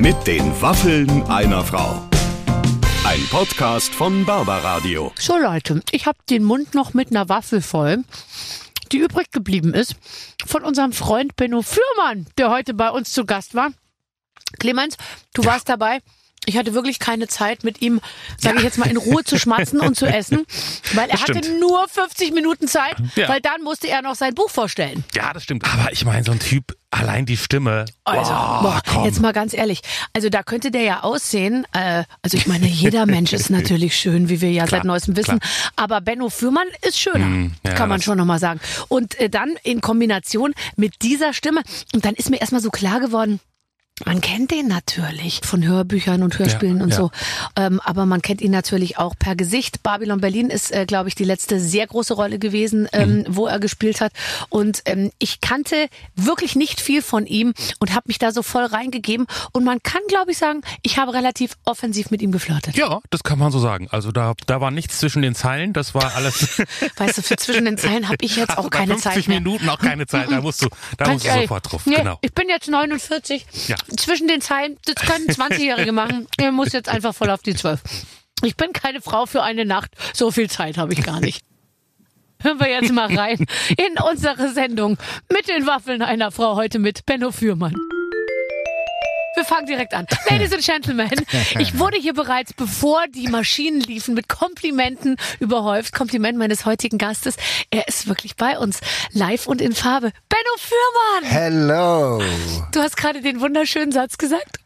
Mit den Waffeln einer Frau. Ein Podcast von Barbaradio. So Leute, ich habe den Mund noch mit einer Waffel voll, die übrig geblieben ist von unserem Freund Benno Fürmann, der heute bei uns zu Gast war. Clemens, du warst dabei. Ich hatte wirklich keine Zeit, mit ihm, sage ich jetzt mal, in Ruhe zu schmatzen und zu essen, weil er hatte nur 50 Minuten Zeit, Ja. weil dann musste er noch sein Buch vorstellen. Ja, das stimmt. Aber ich meine, so ein Typ, allein die Stimme. Also, Boah, boah, komm. jetzt mal ganz ehrlich. Also da könnte der ja aussehen. Äh, also ich meine, jeder Mensch ist natürlich schön, wie wir ja Klar, seit neuestem wissen. Aber Benno Fürmann ist schöner, Mm, ja, kann man schon nochmal sagen. Und äh, dann in Kombination mit dieser Stimme. Und dann ist mir erstmal so klar geworden. Man kennt den natürlich von Hörbüchern und Hörspielen Ja, und ja. so, ähm, aber man kennt ihn natürlich auch per Gesicht. Babylon Berlin ist, äh, glaube ich, die letzte sehr große Rolle gewesen, ähm, Mhm. wo er gespielt hat. Und ähm, ich kannte wirklich nicht viel von ihm und habe mich da so voll reingegeben. Und man kann, glaube ich, sagen, ich habe relativ offensiv mit ihm geflirtet. Ja, das kann man so sagen. Also da, da war nichts zwischen den Zeilen, das war alles. Weißt du, für zwischen den Zeilen habe ich jetzt Hast auch keine 50 Zeit mehr. Minuten auch keine Zeit, da musst du, da Ganz musst du ehrlich. sofort drauf. Nee, Genau. Ich bin jetzt 49. Ja. Zwischen den Zeilen, das können 20-Jährige machen. Ihr muss jetzt einfach voll auf die 12. Ich bin keine Frau für eine Nacht. So viel Zeit habe ich gar nicht. Hören wir jetzt mal rein in unsere Sendung mit den Waffeln einer Frau heute mit Benno Fürmann. Wir fangen direkt an. Ladies and Gentlemen, ich wurde hier bereits, bevor die Maschinen liefen, mit Komplimenten überhäuft. Kompliment meines heutigen Gastes. Er ist wirklich bei uns, live und in Farbe. Benno Fürmann! Hello. Du hast gerade den wunderschönen Satz gesagt.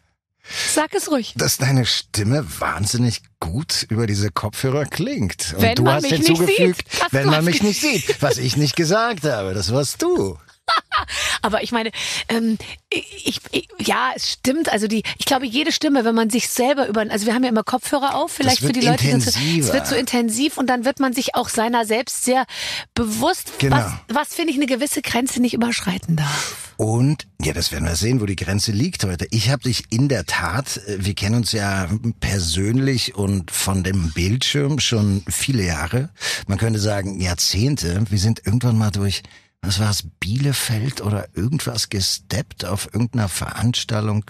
Sag es ruhig. Dass deine Stimme wahnsinnig gut über diese Kopfhörer klingt. Und Wenn du man hast mich nicht hinzugefügt, sieht. Hast wenn man was mich nicht sieht. Was ich nicht gesagt habe, das warst du. Aber ich meine, ähm, ich, ich, ja, es stimmt. Also die, ich glaube, jede Stimme, wenn man sich selber über, also wir haben ja immer Kopfhörer auf, vielleicht für die Leute, die intensiver. es wird so intensiv und dann wird man sich auch seiner selbst sehr bewusst, Genau. was, was finde ich eine gewisse Grenze nicht überschreiten darf. Und, ja, das werden wir sehen, wo die Grenze liegt heute. Ich habe dich in der Tat, äh, wir kennen uns ja persönlich und von dem Bildschirm schon viele Jahre. Man könnte sagen Jahrzehnte. Wir sind irgendwann mal durch, was war es, Bielefeld oder irgendwas gesteppt auf irgendeiner Veranstaltung.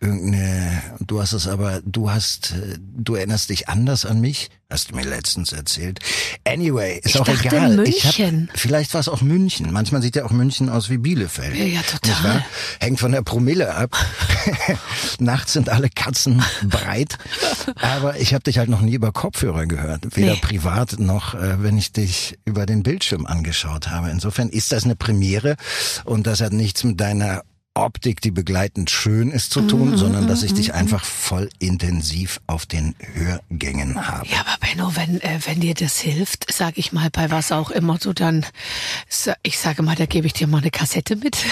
Irgendeine, du hast es aber, du hast, äh, du erinnerst dich anders an mich. Hast du mir letztens erzählt. Anyway, ist Ich auch dachte egal. Ich hab, München. vielleicht war es auch München. Manchmal sieht ja auch München aus wie Bielefeld. Ja, ja, total. Hängt von der Promille ab. Nachts sind alle Katzen breit. Aber ich habe dich halt noch nie über Kopfhörer gehört. Weder Nee. privat noch, äh, wenn ich dich über den Bildschirm angeschaut habe. Insofern ist das eine Premiere und das hat nichts mit deiner Optik, die begleitend schön ist, zu tun, Mhm, sondern dass ich dich einfach voll intensiv auf den Hörgängen habe. Ja, aber Benno, wenn, äh, wenn dir das hilft, sag ich mal, bei was auch immer du dann, ich sage mal, da gebe ich dir mal eine Kassette mit.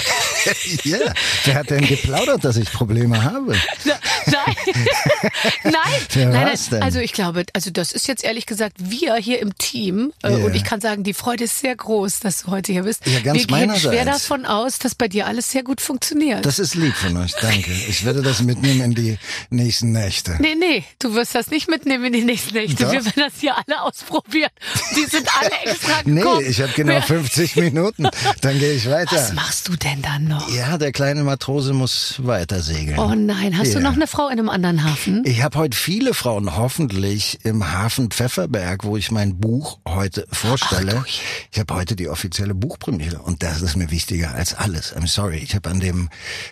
Ja, wer hat denn geplaudert, dass ich Probleme habe? Nein, nein, Wer nein, nein. denn? Also ich glaube, also das ist jetzt ehrlich gesagt wir hier im Team äh, Ja. und ich kann sagen, die Freude ist sehr groß, dass du heute hier bist. Ja, ganz wir gehen schwer davon aus, dass bei dir alles sehr gut funktioniert. Das ist lieb von euch, danke. Ich werde das mitnehmen in die nächsten Nächte. Nee, nee, du wirst das nicht mitnehmen in die nächsten Nächte. Doch. Wir werden das hier alle ausprobieren. Die sind alle extra Nee, gekommen. ich habe genau Wer- 50 Minuten. Dann gehe ich Was weiter. machst du denn dann noch? Ja, der kleine Matrose muss weiter segeln. Oh nein, hast du Ja. noch eine Frau in einem anderen Hafen? Ich habe heute viele Frauen, hoffentlich im Hafen Pfefferberg, wo ich mein Buch heute vorstelle. Ach du ich habe heute die offizielle Buchpremiere und das ist mir wichtiger als alles. I'm sorry, ich habe an dem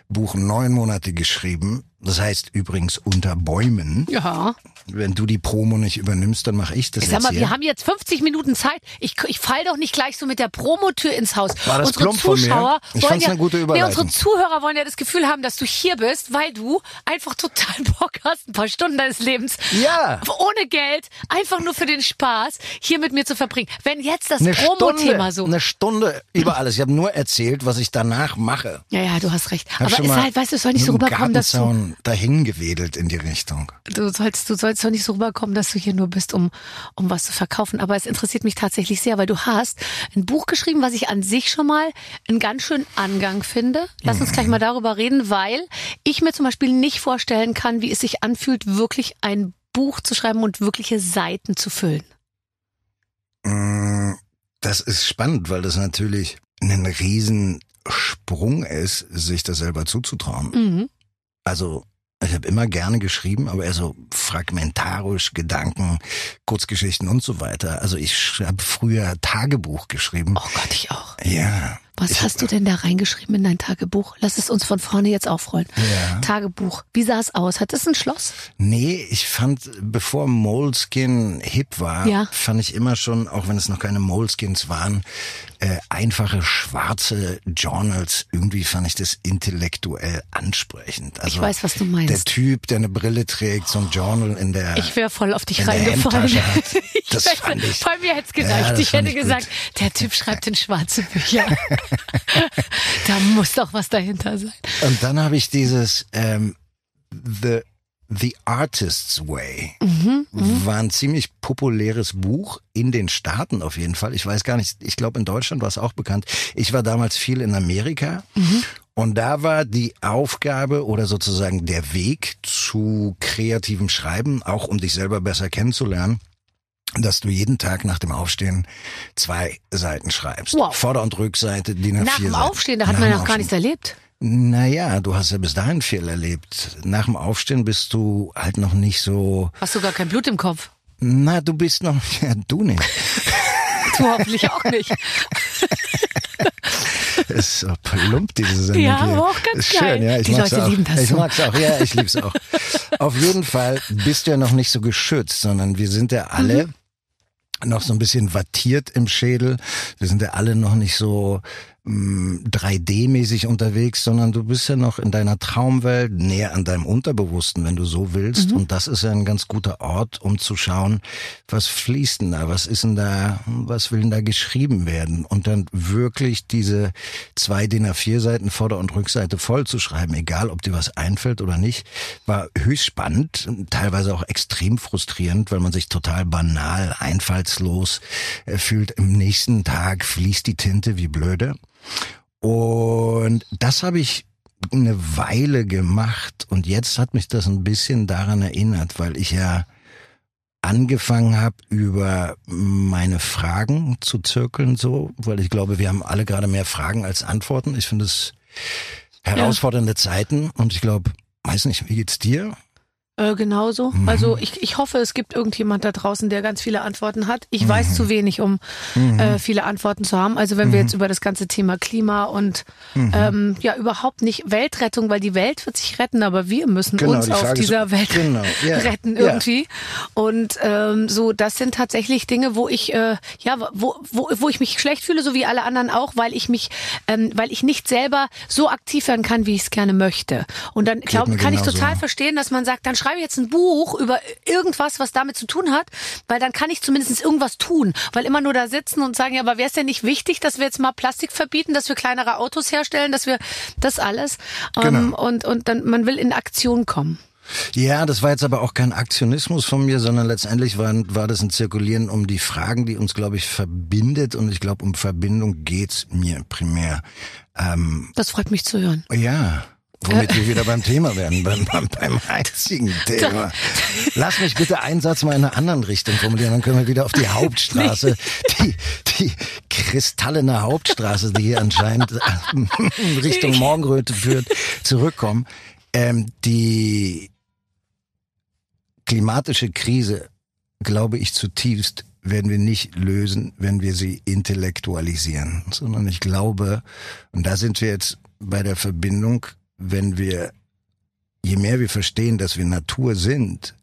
Buch neun Monate geschrieben. Das heißt übrigens unter Bäumen. Ja. Wenn du die Promo nicht übernimmst, dann mache ich das Ich sag jetzt mal, hier. wir haben jetzt 50 Minuten Zeit. Ich, ich fall doch nicht gleich so mit der Promotür ins Haus. War das unsere plump von mir? Zuschauer Ich wollen fand's ja, eine gute nee, Überleitung. unsere Zuhörer wollen ja das Gefühl haben, dass du hier bist, weil du einfach total Bock hast, ein paar Stunden deines Lebens Ja. ohne Geld, einfach nur für den Spaß, hier mit mir zu verbringen. Wenn jetzt das Promo-Thema so. eine Stunde über alles. Ich habe nur erzählt, was ich danach mache. Ja, ja, du hast recht. Hab Aber es halt, weißt du, es soll nicht so rüberkommen, dass du, Dahin gewedelt in die Richtung. du sollst, du sollst doch nicht so rüberkommen, dass du hier nur bist, um, um was zu verkaufen. Aber es interessiert mich tatsächlich sehr, weil du hast ein Buch geschrieben, was ich an sich schon mal einen ganz schönen Angang finde. Lass uns gleich mal darüber reden, weil ich mir zum Beispiel nicht vorstellen kann, wie es sich anfühlt, wirklich ein Buch zu schreiben und wirkliche Seiten zu füllen. Mm, Das ist spannend, weil das natürlich ein Riesensprung ist, sich das selber zuzutrauen. Mhm. Also Ich habe immer gerne geschrieben, aber eher so fragmentarisch, Gedanken, Kurzgeschichten und so weiter. Also ich habe früher Tagebuch geschrieben. Oh Gott, ich auch. Ja. Was ich, hast du denn da reingeschrieben in dein Tagebuch? Lass es uns von vorne jetzt aufrollen. Ja. Tagebuch. Wie sah es aus? Hat es ein Schloss? Nee, ich fand, bevor Moleskin hip war, Ja. fand ich immer schon, auch wenn es noch keine Moleskins waren, äh, einfache schwarze Journals. Irgendwie fand ich das intellektuell ansprechend. Also Ich weiß, was du meinst. Der Typ, der eine Brille trägt, so ein Journal in der Ich wäre voll auf dich reingefallen. Ich Das weiß, fand ich- Bei mir hätte es Ja, gereicht. das ich hätte ich gesagt, gut. der Typ schreibt in schwarze Bücher. da muss doch was dahinter sein. Und dann habe ich dieses ähm, The The Artist's Way Mhm, war ein ziemlich populäres Buch in den Staaten auf jeden Fall. Ich weiß gar nicht, ich glaube in Deutschland war es auch bekannt. Ich war damals viel in Amerika Mhm. und da war die Aufgabe oder sozusagen der Weg zu kreativem Schreiben, auch um dich selber besser kennenzulernen, dass du jeden Tag nach dem Aufstehen zwei Seiten schreibst. Wow. Vorder- und Rückseite, die Nach dem Aufstehen, da hat man ja noch gar nichts erlebt. Naja, du hast ja bis dahin viel erlebt. Nach dem Aufstehen bist du halt noch nicht so, Hast du gar kein Blut im Kopf? na, du bist noch, ja, du nicht. Du hoffentlich auch nicht. ist so plump, diese Sendung Ja, hier. aber auch ganz ist schön, geil. ja, ich Die Leute auch. lieben das Ich mag's auch, ja, ich lieb's auch. Auf jeden Fall bist du ja noch nicht so geschützt, sondern wir sind ja alle Mhm. noch so ein bisschen wattiert im Schädel. Wir sind ja alle noch nicht so 3D-mäßig unterwegs, sondern du bist ja noch in deiner Traumwelt, näher an deinem Unterbewussten, wenn du so willst. Mhm. Und das ist ja ein ganz guter Ort, um zu schauen, was fließt denn da, was ist denn da, was will denn da geschrieben werden? Und dann wirklich diese zwei DIN A4 Seiten Vorder- und Rückseite voll zu schreiben, egal ob dir was einfällt oder nicht, war höchst spannend, teilweise auch extrem frustrierend, weil man sich total banal, einfallslos äh, fühlt. Im nächsten Tag fließt die Tinte wie blöde. Und das habe ich eine Weile gemacht und jetzt hat mich das ein bisschen daran erinnert, weil ich ja angefangen habe, über meine Fragen zu zirkeln, so, weil ich glaube, wir haben alle gerade mehr Fragen als Antworten. Ich finde es herausfordernde Zeiten und ich glaube, weiß nicht, wie geht's dir? Äh, genauso. Mhm. Also ich, ich hoffe, es gibt irgendjemand da draußen, der ganz viele Antworten hat. Ich Mhm. weiß zu wenig, um äh, viele Antworten zu haben. Also wenn wir jetzt über das ganze Thema Klima und Mhm. ähm, ja überhaupt nicht Weltrettung, weil die Welt wird sich retten, aber wir müssen Genau, uns die auf Frage ist- dieser Welt genau, ja, retten ja. irgendwie. Und ähm, so, das sind tatsächlich Dinge, wo ich äh, ja, wo, wo, wo ich mich schlecht fühle, so wie alle anderen auch, weil ich mich, ähm, weil ich nicht selber so aktiv werden kann, wie ich es gerne möchte. Und dann glaub, kann ich total verstehen, dass man sagt, dann schreibe ich jetzt ein Buch über irgendwas, was damit zu tun hat, weil dann kann ich zumindest irgendwas tun. Weil immer nur da sitzen und sagen, ja, aber wäre es denn nicht wichtig, dass wir jetzt mal Plastik verbieten, dass wir kleinere Autos herstellen, dass wir das alles ähm, Genau. und und dann man will in Aktion kommen. Ja, das war jetzt aber auch kein Aktionismus von mir, sondern letztendlich war, war das ein Zirkulieren um die Fragen, die uns, glaube ich, verbindet. Und ich glaube, um Verbindung geht's mir primär. Ähm, Das freut mich zu hören. ja, womit wir wieder beim Thema werden, beim, beim, beim einzigen Thema. Lass mich bitte einen Satz mal in einer anderen Richtung formulieren, dann können wir wieder auf die Hauptstraße, die, die kristallene Hauptstraße, die hier anscheinend äh, Richtung Morgenröte führt, zurückkommen. Ähm, die klimatische Krise, glaube ich zutiefst, werden wir nicht lösen, wenn wir sie intellektualisieren, sondern ich glaube, und da sind wir jetzt bei der Verbindung, wenn wir, je mehr wir verstehen, dass wir Natur sind,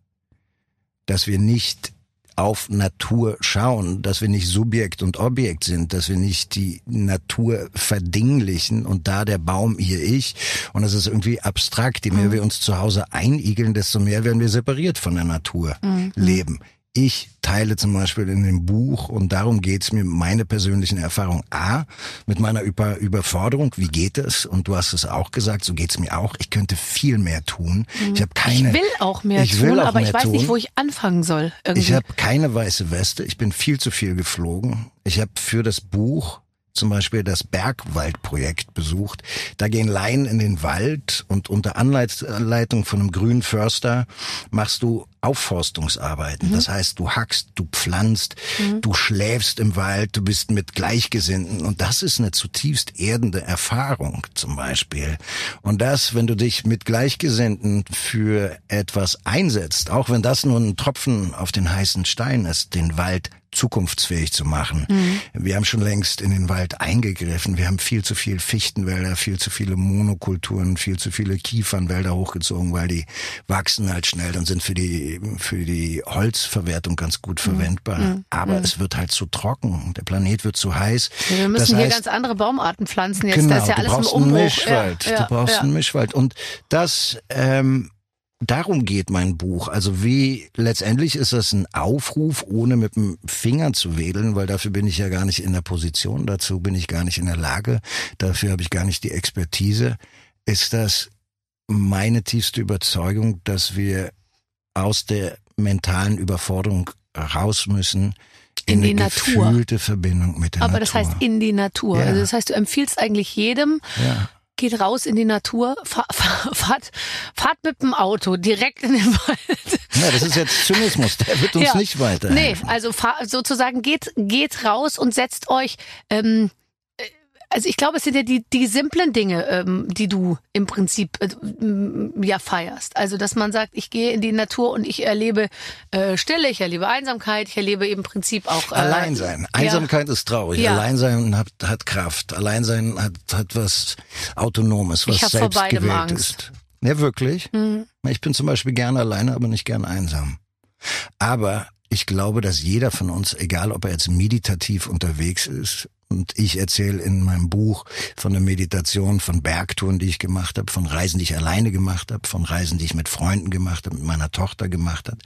dass wir nicht auf Natur schauen, dass wir nicht Subjekt und Objekt sind, dass wir nicht die Natur verdinglichen und da der Baum, hier ich und das ist irgendwie abstrakt. Je mehr wir uns zu Hause einigeln, desto mehr werden wir separiert von der Natur leben. Ich teile zum Beispiel in dem Buch, und darum geht's mir, meine persönlichen Erfahrungen. A, mit meiner Über Überforderung, wie geht es? Und du hast es auch gesagt, so geht's mir auch. Ich könnte viel mehr tun. Ich habe keine. Ich will auch mehr ich tun, will auch aber mehr ich weiß tun. nicht, wo ich anfangen soll. Irgendwie. Ich habe keine weiße Weste. Ich bin viel zu viel geflogen. Ich habe für das Buch zum Beispiel das Bergwaldprojekt besucht. Da gehen Laien in den Wald und unter Anleitung von einem grünen Förster machst du Aufforstungsarbeiten. Das heißt, du hackst, du pflanzt, du schläfst im Wald, du bist mit Gleichgesinnten und das ist eine zutiefst erdende Erfahrung zum Beispiel. Und das, wenn du dich mit Gleichgesinnten für etwas einsetzt, auch wenn das nur ein Tropfen auf den heißen Stein ist, den Wald zukunftsfähig zu machen. Wir haben schon längst in den Wald eingegriffen. Wir haben viel zu viel Fichtenwälder, viel zu viele Monokulturen, viel zu viele Kiefernwälder hochgezogen, weil die wachsen halt schnell und sind für die, für die Holzverwertung ganz gut verwendbar. Aber es wird halt zu trocken. Der Planet wird zu heiß. Wir müssen Das hier heißt- ganz andere Baumarten pflanzen jetzt. Genau, das ist ja du alles im brauchst einen Umbruch. Mischwald. Ja, ja, du brauchst einen Mischwald. Und das, ähm, darum geht mein Buch. Also wie, letztendlich ist das ein Aufruf, ohne mit dem Finger zu wedeln, weil dafür bin ich ja gar nicht in der Position, dazu bin ich gar nicht in der Lage, dafür habe ich gar nicht die Expertise. Ist das meine tiefste Überzeugung, dass wir aus der mentalen Überforderung raus müssen In eine die Natur. gefühlte Verbindung mit der Aber Natur. das heißt in die Natur. Ja. Also das heißt, du empfiehlst eigentlich jedem, ja. Geht raus in die Natur, fahr, fahr, fahrt, fahrt mit dem Auto direkt in den Wald. Ja, das ist jetzt Zynismus, der wird uns Ja. nicht weiter. Nee, also fahr, sozusagen geht, geht raus und setzt euch. Ähm, äh, also ich glaube, es sind ja die, die simplen Dinge, ähm, die du im Prinzip äh, ja feierst. Also dass man sagt, ich gehe in die Natur und ich erlebe äh, Stille, ich erlebe Einsamkeit, ich erlebe im Prinzip auch äh, Alleinsein. Einsamkeit ist traurig. Ja. Alleinsein hat, hat Kraft. Alleinsein hat, hat was Autonomes, was selbstgewählt ist. Ja, wirklich? Mhm. Ich bin zum Beispiel gerne alleine, aber nicht gern einsam. Aber ich glaube, dass jeder von uns, egal ob er jetzt meditativ unterwegs ist, und ich erzähle in meinem Buch von der Meditation, von Bergtouren, die ich gemacht habe, von Reisen, die ich alleine gemacht habe, von Reisen, die ich mit Freunden gemacht habe, mit meiner Tochter gemacht habe.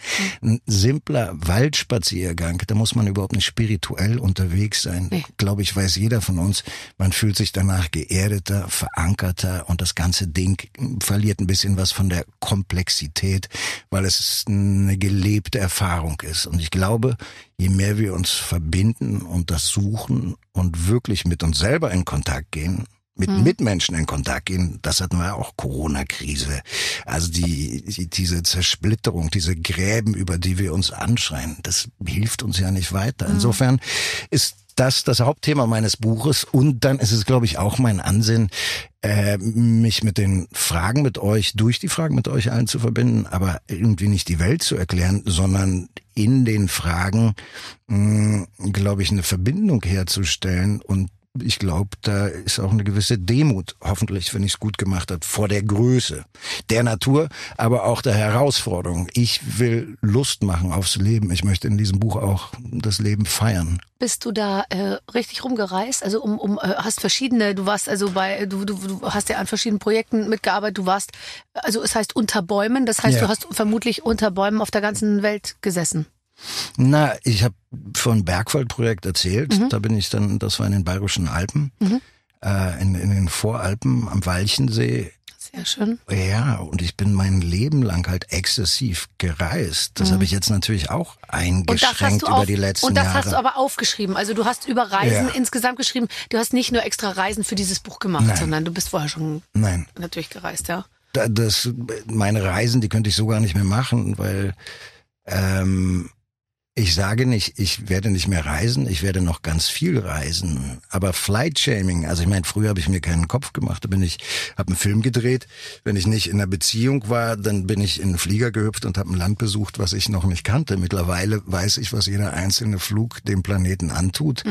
Ein simpler Waldspaziergang, da muss man überhaupt nicht spirituell unterwegs sein. Nee. Glaube ich, weiß jeder von uns. Man fühlt sich danach geerdeter, verankerter und das ganze Ding verliert ein bisschen was von der Komplexität, weil es eine gelebte Erfahrung ist. Und ich glaube, je mehr wir uns verbinden und das suchen und wirklich mit uns selber in Kontakt gehen, mit Mitmenschen in Kontakt gehen, das hatten wir ja auch Corona-Krise. Also die, die, diese Zersplitterung, diese Gräben, über die wir uns anschreien, das hilft uns ja nicht weiter. Insofern ist das das Hauptthema meines Buches. Und dann ist es, glaube ich, auch mein Ansinnen, äh, mich mit den Fragen mit euch, durch die Fragen mit euch allen zu verbinden, aber irgendwie nicht die Welt zu erklären, sondern in den Fragen, glaube ich, eine Verbindung herzustellen und ich glaube, da ist auch eine gewisse Demut, hoffentlich, wenn ich es gut gemacht habe, vor der Größe der Natur, aber auch der Herausforderung. Ich will Lust machen aufs Leben. Ich möchte in diesem Buch auch das Leben feiern. Bist du da äh, richtig rumgereist? Also um, um äh, hast verschiedene, du warst also bei, du, du, du hast ja an verschiedenen Projekten mitgearbeitet, du warst, also es heißt unter Bäumen, das heißt, Ja. du hast vermutlich unter Bäumen auf der ganzen Welt gesessen. Na, ich habe von Bergwaldprojekt erzählt. Da bin ich dann, das war in den Bayerischen Alpen, äh, in, in den Voralpen am Walchensee. Sehr schön. Ja, und ich bin mein Leben lang halt exzessiv gereist. Das habe ich jetzt natürlich auch eingeschränkt über auf, die letzten und das Jahre. hast du aber aufgeschrieben. Also du hast über Reisen Ja. insgesamt geschrieben. Du hast nicht nur extra Reisen für dieses Buch gemacht, Nein. sondern du bist vorher schon Nein, natürlich gereist, ja. da- das, meine Reisen, die könnte ich so gar nicht mehr machen, weil ähm, ich sage nicht, ich werde nicht mehr reisen, ich werde noch ganz viel reisen. Aber Flight Shaming, also ich meine, früher habe ich mir keinen Kopf gemacht, da bin ich, habe einen Film gedreht. Wenn ich nicht in einer Beziehung war, dann bin ich in einen Flieger gehüpft und habe ein Land besucht, was ich noch nicht kannte. Mittlerweile weiß ich, was jeder einzelne Flug dem Planeten antut.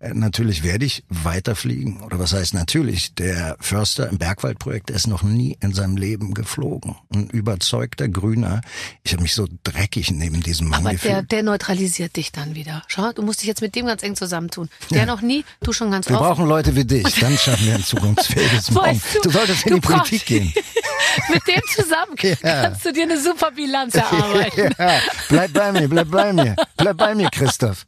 Äh, natürlich werde ich weiterfliegen. Oder was heißt natürlich? Der Förster im Bergwaldprojekt ist noch nie in seinem Leben geflogen. Ein überzeugter Grüner. Ich habe mich so dreckig neben diesem Mann Aber gefühlt. der, der neutralisiert dich dann wieder. Schau, du musst dich jetzt mit dem ganz eng zusammentun. Der noch nie, du schon ganz Wir oft. brauchen Leute wie dich, dann schaffen wir ein zukunftsfähiges Morgen. Du, Du solltest in du die Politik gehen. mit dem zusammen Ja. kannst du dir eine super Bilanz erarbeiten. Ja, bleib bei mir, bleib bei mir, bleib bei mir, Christoph.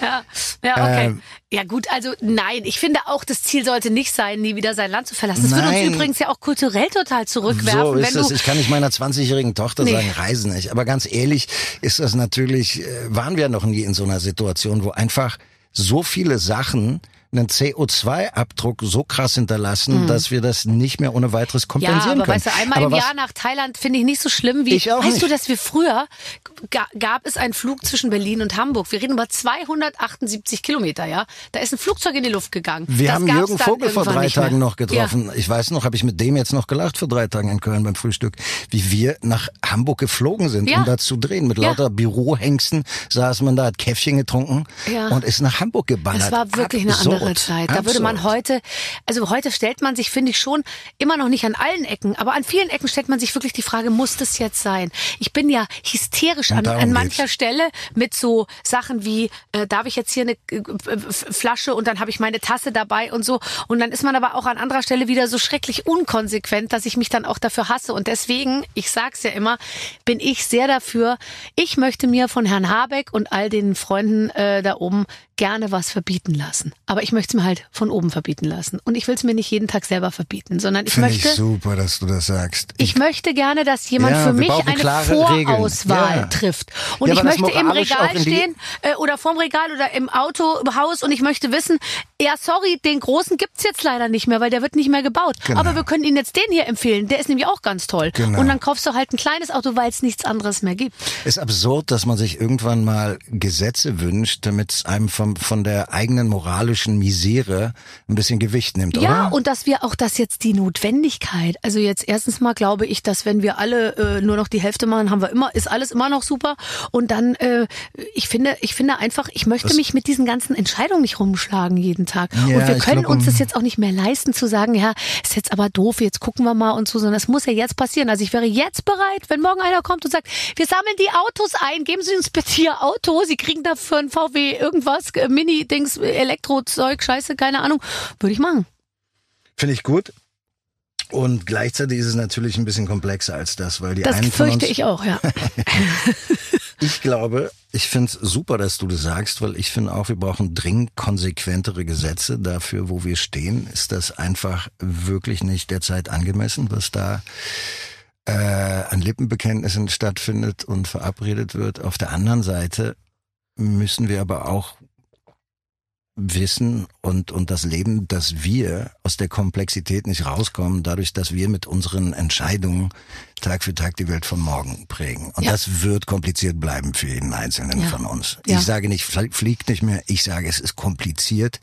Ja, ja okay. Ähm. Ja gut, also nein, ich finde auch, das Ziel sollte nicht sein, nie wieder sein Land zu verlassen. Das würde uns übrigens ja auch kulturell total zurückwerfen, So ist wenn du Ich kann nicht meiner 20-jährigen Tochter Nee. sagen, reisen nicht. Aber ganz ehrlich ist das natürlich, äh, waren wir noch nie in so einer Situation, wo einfach so viele Sachen einen CO2-Abdruck so krass hinterlassen, dass wir das nicht mehr ohne weiteres Mhm. Ja, kompensieren aber können. weißt du, einmal Aber im was- Jahr nach Thailand finde ich nicht so schlimm wie. Ich auch weißt nicht. du, dass wir früher ga, gab es einen Flug zwischen Berlin und Hamburg. Wir reden über 278 Kilometer, ja. Da ist ein Flugzeug in die Luft gegangen. Wir das haben Jürgen Vogel vor drei. Tagen noch getroffen. Ich weiß noch, habe ich mit dem jetzt noch gelacht vor drei Tagen in Köln beim Frühstück, wie wir nach Hamburg geflogen sind, Ja. um da zu drehen. Mit Ja. lauter Bürohengsten saß man da, hat Käffchen getrunken Ja. und ist nach Hamburg geballert. Das war wirklich eine Absurd. Andere Zeit. Da würde man heute, also heute stellt man sich, finde ich schon, immer noch nicht an allen Ecken, aber an vielen Ecken stellt man sich wirklich die Frage, muss das jetzt sein? Ich bin ja hysterisch an, an mancher geht's. Stelle mit so Sachen wie, äh, darf ich jetzt hier eine äh, Flasche und dann habe ich meine Tasse dabei und so. Und dann ist man aber auch an anderer Stelle wieder so schrecklich unkonsequent, dass ich mich dann auch dafür hasse. Und deswegen, ich sag's ja immer, bin ich sehr dafür. Ich möchte mir von Herrn Habeck und all den Freunden äh, da oben gerne was verbieten lassen. Aber ich möchte es mir halt von oben verbieten lassen. Und ich will es mir nicht jeden Tag selber verbieten, sondern ich Finde möchte. ich super, dass du das sagst. Ich möchte gerne, dass jemand Ja, für mich eine Vorauswahl. Ja. trifft. Und Ja, ich möchte im Regal stehen äh, oder vorm Regal oder im Auto, im Haus und ich möchte wissen, ja sorry, den großen gibt's jetzt leider nicht mehr, weil der wird nicht mehr gebaut. Genau. Aber wir können Ihnen jetzt den hier empfehlen, der ist nämlich auch ganz toll. Genau. Und dann kaufst du halt ein kleines Auto, weil es nichts anderes mehr gibt. ist absurd, dass man sich irgendwann mal Gesetze wünscht, damit es einem vom, von der eigenen moralischen Misere ein bisschen Gewicht nimmt, Ja, oder? und dass wir auch das jetzt die Notwendigkeit, also jetzt erstens mal glaube ich, dass wenn wir alle äh, nur noch die Hälfte machen, haben wir immer, ist alles immer noch super. Und dann, äh, ich finde, ich finde einfach, ich möchte Das- mich mit diesen ganzen Entscheidungen nicht rumschlagen jeden Tag. Ja, und wir können glaub, uns das um- jetzt auch nicht mehr leisten zu sagen, ja, ist jetzt aber doof, jetzt gucken wir mal und so, sondern es muss ja jetzt passieren. Also ich wäre jetzt bereit, wenn morgen einer kommt und sagt, wir sammeln die Autos ein, geben Sie uns bitte Ihr Auto, Sie kriegen dafür ein VW irgendwas, Mini-Dings, Elektrozeug, Scheiße, keine Ahnung, würde ich machen. Finde ich gut. Und gleichzeitig ist es natürlich ein bisschen komplexer als das, weil die Das einen fürchte ich auch, ja. Ich glaube, ich finde es super, dass du das sagst, weil ich finde auch, wir brauchen dringend konsequentere Gesetze dafür, wo wir stehen. Ist das einfach wirklich nicht derzeit angemessen, was da äh, an Lippenbekenntnissen stattfindet und verabredet wird. Auf der anderen Seite müssen wir aber auch wissen und, und das Leben, dass wir aus der Komplexität nicht rauskommen, dadurch, dass wir mit unseren Entscheidungen Tag für Tag die Welt von morgen prägen. Und Ja. das wird kompliziert bleiben für jeden Einzelnen Ja. von uns. Ja. Ich sage nicht, flie- fliegt nicht mehr, ich sage, es ist kompliziert.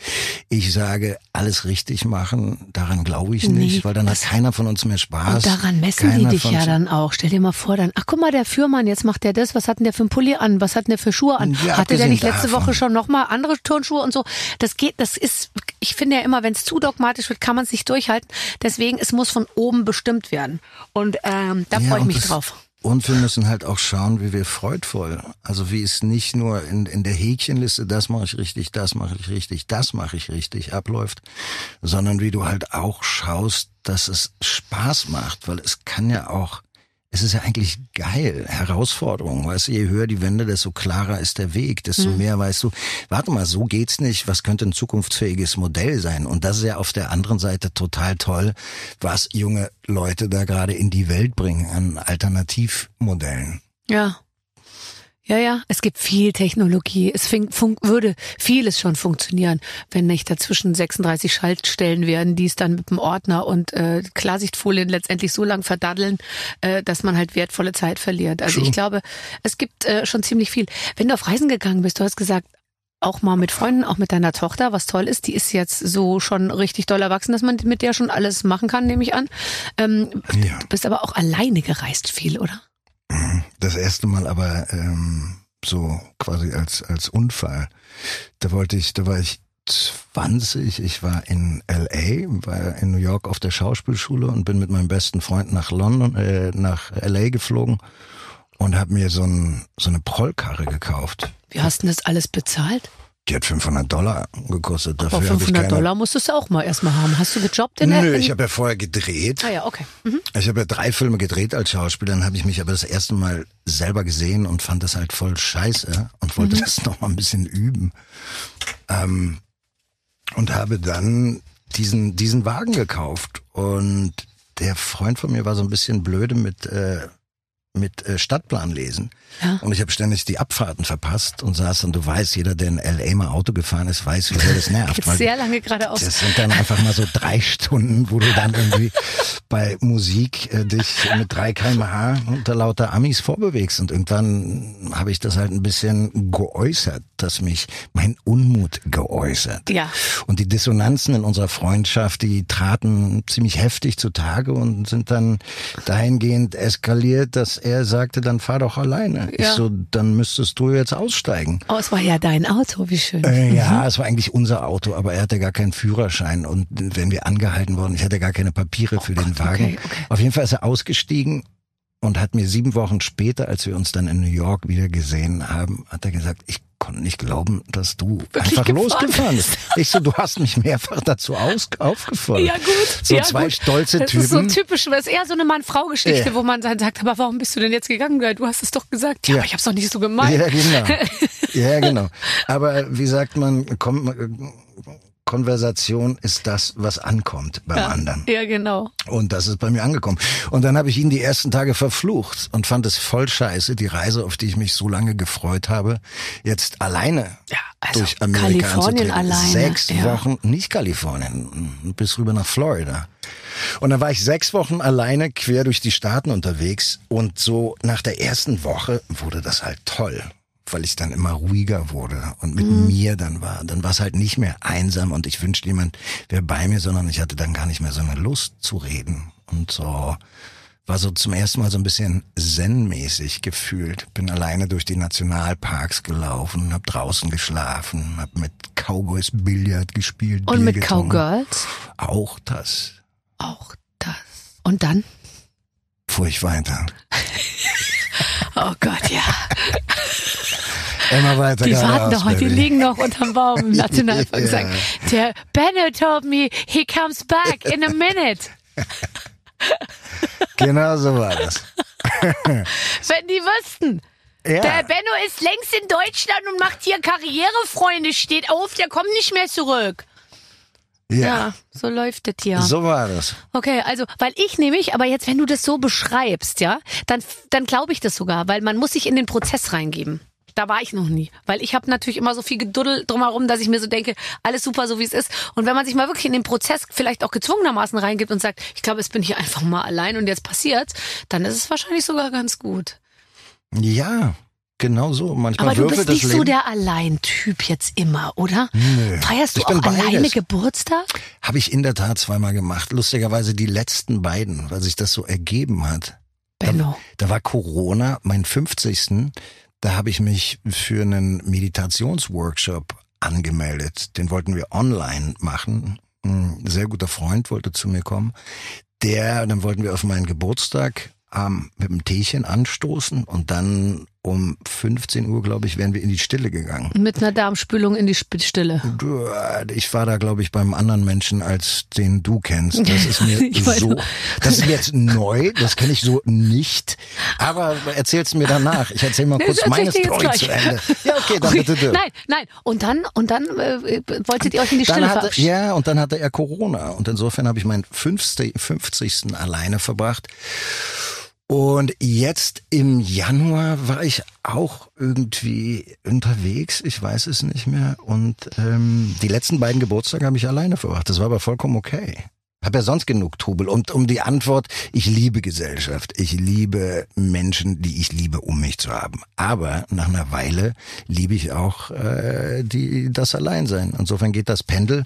Ich sage, alles richtig machen, daran glaube ich nicht, Nee, weil dann hat keiner von uns mehr Spaß. Und daran messen die Keiner dich von ja dann auch. Stell dir mal vor, dann, ach guck mal, der Führmann, jetzt macht der das, was hat denn der für einen Pulli an, was hat denn der für Schuhe an? Hatte der nicht letzte davon. Woche schon nochmal andere Turnschuhe und so? Das geht, das ist, ich finde ja immer, wenn es zu dogmatisch wird, kann man es nicht durchhalten. Deswegen, es muss von oben bestimmt werden. Und ähm, da Ja, freue ich und mich das- drauf. Und wir müssen halt auch schauen, wie wir freudvoll, also wie es nicht nur in, in der Häkchenliste, das mache ich richtig, das mache ich richtig, das mache ich richtig abläuft, sondern wie du halt auch schaust, dass es Spaß macht, weil es kann ja auch, es ist ja eigentlich geil, Herausforderung, weißt du, je höher die Wände, desto klarer ist der Weg, desto Mhm. mehr weißt du, warte mal, so geht's nicht, was könnte ein zukunftsfähiges Modell sein? Und das ist ja auf der anderen Seite total toll, was junge Leute da gerade in die Welt bringen an Alternativmodellen. Ja. Ja, ja, es gibt viel Technologie. Es fing, fun würde vieles schon funktionieren, wenn nicht dazwischen 36 Schaltstellen wären, die es dann mit dem Ordner und äh, Klarsichtfolien letztendlich so lang verdaddeln, äh, dass man halt wertvolle Zeit verliert. Also True. ich glaube, es gibt äh, schon ziemlich viel. Wenn du auf Reisen gegangen bist, du hast gesagt, auch mal mit Freunden, auch mit deiner Tochter, was toll ist, die ist jetzt so schon richtig doll erwachsen, dass man mit der schon alles machen kann, nehme ich an. Ähm, Ja. Du bist aber auch alleine gereist viel, oder? Das erste Mal aber ähm, so quasi als als Unfall. Da wollte ich, da war ich 20, ich war in LA, war in New York auf der Schauspielschule und bin mit meinem besten Freund nach London, äh, nach LA geflogen und habe mir so, ein, so eine Prollkarre gekauft. Wie hast du das alles bezahlt? Die hat 500 Dollar gekostet. Dafür Aber hab ich 500 keine, Dollar musstest du auch mal erstmal haben. Hast du gejobbt in der Nö, ich habe ja vorher gedreht. Ah ja, okay. Mhm. Ich habe ja drei Filme gedreht als Schauspieler, dann habe ich mich aber das erste Mal selber gesehen und fand das halt voll scheiße und wollte das noch mal ein bisschen üben. Ähm, und habe dann diesen, diesen Wagen gekauft und der Freund von mir war so ein bisschen blöde mit, äh, mit äh, Stadtplan lesen. Ja. Und ich habe ständig die Abfahrten verpasst und saß und du weißt, jeder, der in L.A. mal Auto gefahren ist, weiß, wie sehr das nervt. Geht weil sehr lange geradeaus. Das sind dann einfach mal so drei Stunden, wo du dann irgendwie bei Musik äh, dich mit 3 kmh unter lauter Amis vorbewegst. Und irgendwann habe ich das halt ein bisschen geäußert, dass mich mein Unmut geäußert. Ja. Und die Dissonanzen in unserer Freundschaft, die traten ziemlich heftig zutage und sind dann dahingehend eskaliert, dass er sagte, dann fahr doch alleine. Ich Ja. so, dann müsstest du jetzt aussteigen. Oh, es war ja dein Auto, wie schön. Äh, ja, es war eigentlich unser Auto, aber er hatte gar keinen Führerschein und wenn wir angehalten wurden, ich hatte gar keine Papiere für den Wagen. okay, okay. Auf jeden Fall ist er ausgestiegen und hat mir sieben Wochen später, als wir uns dann in New York wieder gesehen haben, hat er gesagt, ich konnte nicht glauben, dass du Wirklich einfach gefahren losgefahren bist. Ich so, du hast mich mehrfach dazu aus, aufgefordert. Ja, gut. So ja, zwei gut. stolze das Typen. ist so typisch, das ist eher so eine Mann-Frau-Geschichte, Ja. wo man dann sagt, aber warum bist du denn jetzt gegangen? Du hast es doch gesagt. Ja, Ja. aber ich hab's doch nicht so gemeint. Ja, genau. Ja, genau. Aber wie sagt man, Kon Konversation ist das, was ankommt beim ja. anderen. Ja, genau. Und das ist bei mir angekommen. Und dann habe ich ihn die ersten Tage verflucht und fand es voll scheiße, die Reise, auf die ich mich so lange gefreut habe, jetzt alleine Ja, also durch Amerika Kalifornien alleine, Sechs ja. Wochen, nicht Kalifornien, bis rüber nach Florida. Und dann war ich sechs Wochen alleine quer durch die Staaten unterwegs und so nach der ersten Woche wurde das halt toll. Weil ich dann immer ruhiger wurde und mit Mhm. mir dann war. Dann war es halt nicht mehr einsam und ich wünschte, jemand wäre bei mir, sondern ich hatte dann gar nicht mehr so eine Lust zu reden. Und so war so zum ersten Mal so ein bisschen zen-mäßig gefühlt. Bin alleine durch die Nationalparks gelaufen, hab draußen geschlafen, hab mit Cowboys Billard gespielt. Und Bier mit getrunken. Cowgirls Auch das. auch das. Und dann? Fuhr ich weiter. Oh Gott, ja. Immer weiter Die warten noch, die Baby. liegen noch unterm Baum im Nationalpark. Ja. Sagen, Der Benno told me he comes back in a minute. Genau so war das. Wenn die wüssten. Ja. Der Benno ist längst in Deutschland und macht hier Karriere, Freunde. Steht auf, der kommt nicht mehr zurück. Ja. Ja, so läuft das hier. So war das. Okay, also, weil ich nämlich, aber jetzt, wenn du das so beschreibst, ja, dann, dann glaube ich das sogar, weil man muss sich in den Prozess reingeben. Da war ich noch nie, weil ich habe natürlich immer so viel Geduddel drumherum, dass ich mir so denke, alles super, so wie es ist. Und wenn man sich mal wirklich in den Prozess vielleicht auch gezwungenermaßen reingibt und sagt, ich glaube, jetzt bin ich einfach mal allein und jetzt passiert's, dann ist es wahrscheinlich sogar ganz gut. Ja, genau so. Manchmal Aber du bist nicht Leben. so der Alleintyp jetzt immer, oder? Nö. Feierst du Ich auch alleine beides. Geburtstag? Habe ich in der Tat zweimal gemacht. Lustigerweise die letzten beiden, weil sich das so ergeben hat. Benno. Da war Corona, mein 50. Da habe ich mich für einen Meditationsworkshop angemeldet. Den wollten wir online machen. Ein sehr guter Freund wollte zu mir kommen. Der, dann wollten wir auf meinen Geburtstag ähm, mit einem Teechen anstoßen und dann um 15 Uhr, glaube ich, wären wir in die Stille gegangen. Mit einer Darmspülung in die Stille. Äh, Ich war da, glaube ich, beim anderen Menschen, als den du kennst. Das ist mir so, das ist mir jetzt neu, das kenne ich so nicht. Aber erzähl's mir danach. Ich erzähl mal kurz Das erzähl meine Story zu Ende. Ja, okay, dann bitte du. Nein, nein. Und dann, und dann äh, wolltet ihr euch in die Stille Dann hatte, verabschieden. ja, und dann hatte er Corona. Und insofern habe ich meinen 50. 50. alleine verbracht. Und jetzt im Januar war ich auch irgendwie unterwegs, ich weiß es nicht mehr. Und ähm, die letzten beiden Geburtstage habe ich alleine verbracht. Das war aber vollkommen okay. Hab ja sonst genug Trubel. Und um die Antwort, ich liebe Gesellschaft. Ich liebe Menschen, die ich liebe, um mich zu haben. Aber nach einer Weile liebe ich auch äh, die, das Alleinsein. Insofern geht das Pendel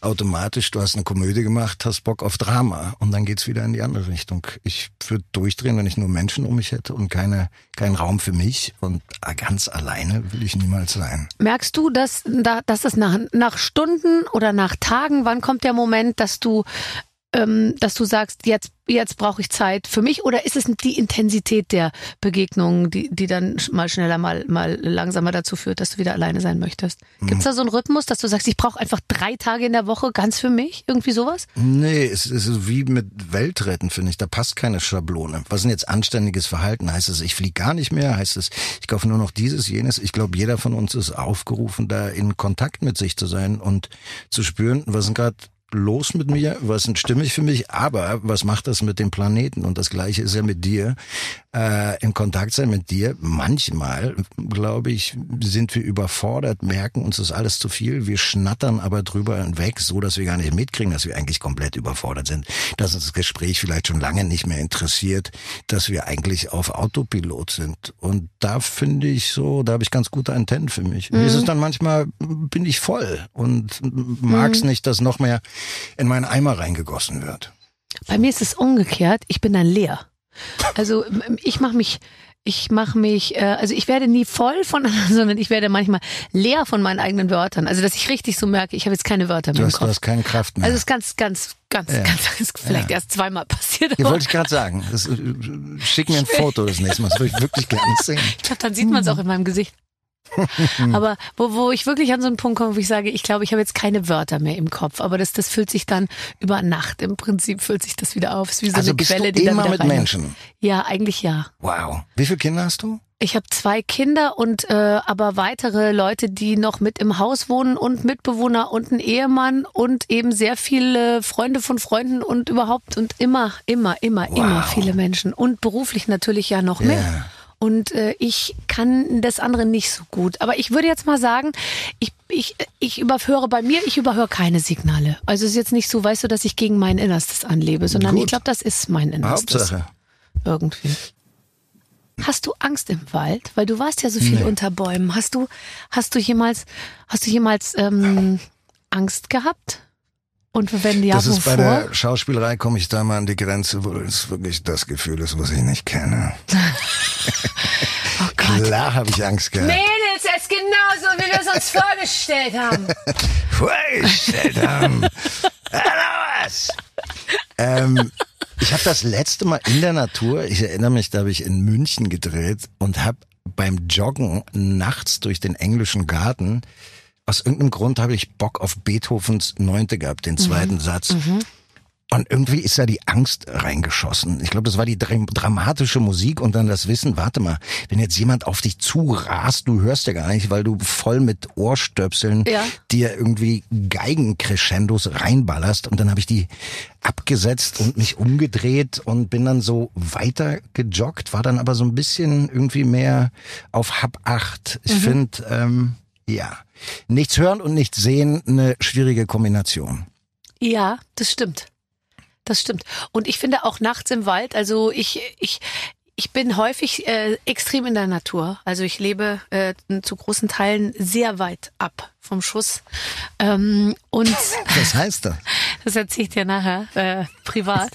automatisch. Du hast eine Komödie gemacht, hast Bock auf Drama. Und dann geht's wieder in die andere Richtung. Ich würde durchdrehen, wenn ich nur Menschen um mich hätte und keine, keinen Raum für mich. Und ganz alleine will ich niemals sein. Merkst du, dass, da, dass das nach, nach Stunden oder nach Tagen, wann kommt der Moment, dass du, ähm, dass du sagst, jetzt, jetzt brauche ich Zeit für mich? Oder ist es die Intensität der Begegnungen, die, die dann mal schneller, mal, mal langsamer dazu führt, dass du wieder alleine sein möchtest? Gibt's da so einen Rhythmus, dass du sagst, ich brauche einfach drei Tage in der Woche ganz für mich? Irgendwie sowas? Nee, es ist wie mit Weltretten, finde ich. Da passt keine Schablone. Was ist denn jetzt anständiges Verhalten? Heißt es, ich fliege gar nicht mehr? Heißt es, ich kaufe nur noch dieses, jenes? Ich glaube, jeder von uns ist aufgerufen, da in Kontakt mit sich zu sein und zu spüren, was sind gerade los mit mir? Was sind stimmig für mich? Aber was macht das mit dem Planeten? Und das Gleiche ist ja mit dir. Äh, in Kontakt sein mit dir. Manchmal, glaube ich, sind wir überfordert, merken uns das alles zu viel. Wir schnattern aber drüber hinweg, so dass wir gar nicht mitkriegen, dass wir eigentlich komplett überfordert sind. Dass uns das Gespräch vielleicht schon lange nicht mehr interessiert, dass wir eigentlich auf Autopilot sind. Und da finde ich so, da habe ich ganz gute Antennen für mich. Mir ist es dann manchmal, bin ich voll und mag's nicht, dass noch mehr in meinen Eimer reingegossen wird. Bei mir ist es umgekehrt. Ich bin dann leer. Also ich mache mich, ich mache mich, äh, also ich werde nie voll von anderen, sondern ich werde manchmal leer von meinen eigenen Wörtern. Also dass ich richtig so merke, ich habe jetzt keine Wörter mehr Du hast, du hast keine Kraft mehr. Also es ist ganz, ganz, ganz, Ja. ganz, ganz vielleicht erst zweimal passiert. ja, wollte ich gerade sagen. Das, äh, schick mir ein Foto das nächste Mal. Das würde ich wirklich gerne sehen. Ich glaube, dann sieht man es auch in meinem Gesicht. aber wo, wo ich wirklich an so einen Punkt komme, wo ich sage, ich glaube, ich habe jetzt keine Wörter mehr im Kopf, aber das, das füllt sich dann über Nacht. Im Prinzip füllt sich das wieder auf. Es ist wie so Also eine bist Quelle, du die dann immer wieder mit rein. Menschen. Ja, eigentlich ja. Wow. Wie viele Kinder hast du? Ich habe zwei Kinder und äh, aber weitere Leute, die noch mit im Haus wohnen und Mitbewohner und ein Ehemann und eben sehr viele Freunde von Freunden und überhaupt und immer, immer, immer, immer viele Menschen und beruflich natürlich ja noch mehr. Und äh, ich kann das andere nicht so gut. Aber ich würde jetzt mal sagen, ich, ich, ich überhöre bei mir, ich überhöre keine Signale. Also es ist jetzt nicht so, weißt du, dass ich gegen mein Innerstes anlebe, sondern Gut. ich glaube, das ist mein Innerstes. Hauptsache. Irgendwie. Hast du Angst im Wald? Weil du warst ja so viel Nee. unter Bäumen. Hast du, hast du jemals, hast du jemals ähm, Angst gehabt? Und wenn ja, das ist bei wovor? der Schauspielerei, komme ich da mal an die Grenze, wo es wirklich das Gefühl ist, was ich nicht kenne. oh Gott. Klar habe ich Angst gehabt. Mädels, es ist genauso, wie wir es uns vorgestellt haben. vorgestellt haben. Hallo was? Ähm, ich habe das letzte Mal in der Natur, ich erinnere mich, da habe ich in München gedreht und habe beim Joggen nachts durch den englischen Garten, aus irgendeinem Grund habe ich Bock auf Beethovens Neunte gehabt, den zweiten Satz. Und irgendwie ist da die Angst reingeschossen. Ich glaube, das war die dra- dramatische Musik und dann das Wissen, warte mal, wenn jetzt jemand auf dich zurast, du hörst ja gar nicht, weil du voll mit Ohrstöpseln Ja. dir irgendwie Geigencrescendos reinballerst. Und dann habe ich die abgesetzt und mich umgedreht und bin dann so weiter gejoggt, war dann aber so ein bisschen irgendwie mehr auf Hab acht. Ich finde, ähm, ja, nichts hören und nichts sehen, eine schwierige Kombination. Ja, das stimmt. Das stimmt. Und ich finde auch nachts im Wald, also ich, ich, ich bin häufig äh, extrem in der Natur. Also ich lebe äh, zu großen Teilen sehr weit ab vom Schuss. Ähm, und Was heißt das? das erzähle ich dir nachher äh, privat.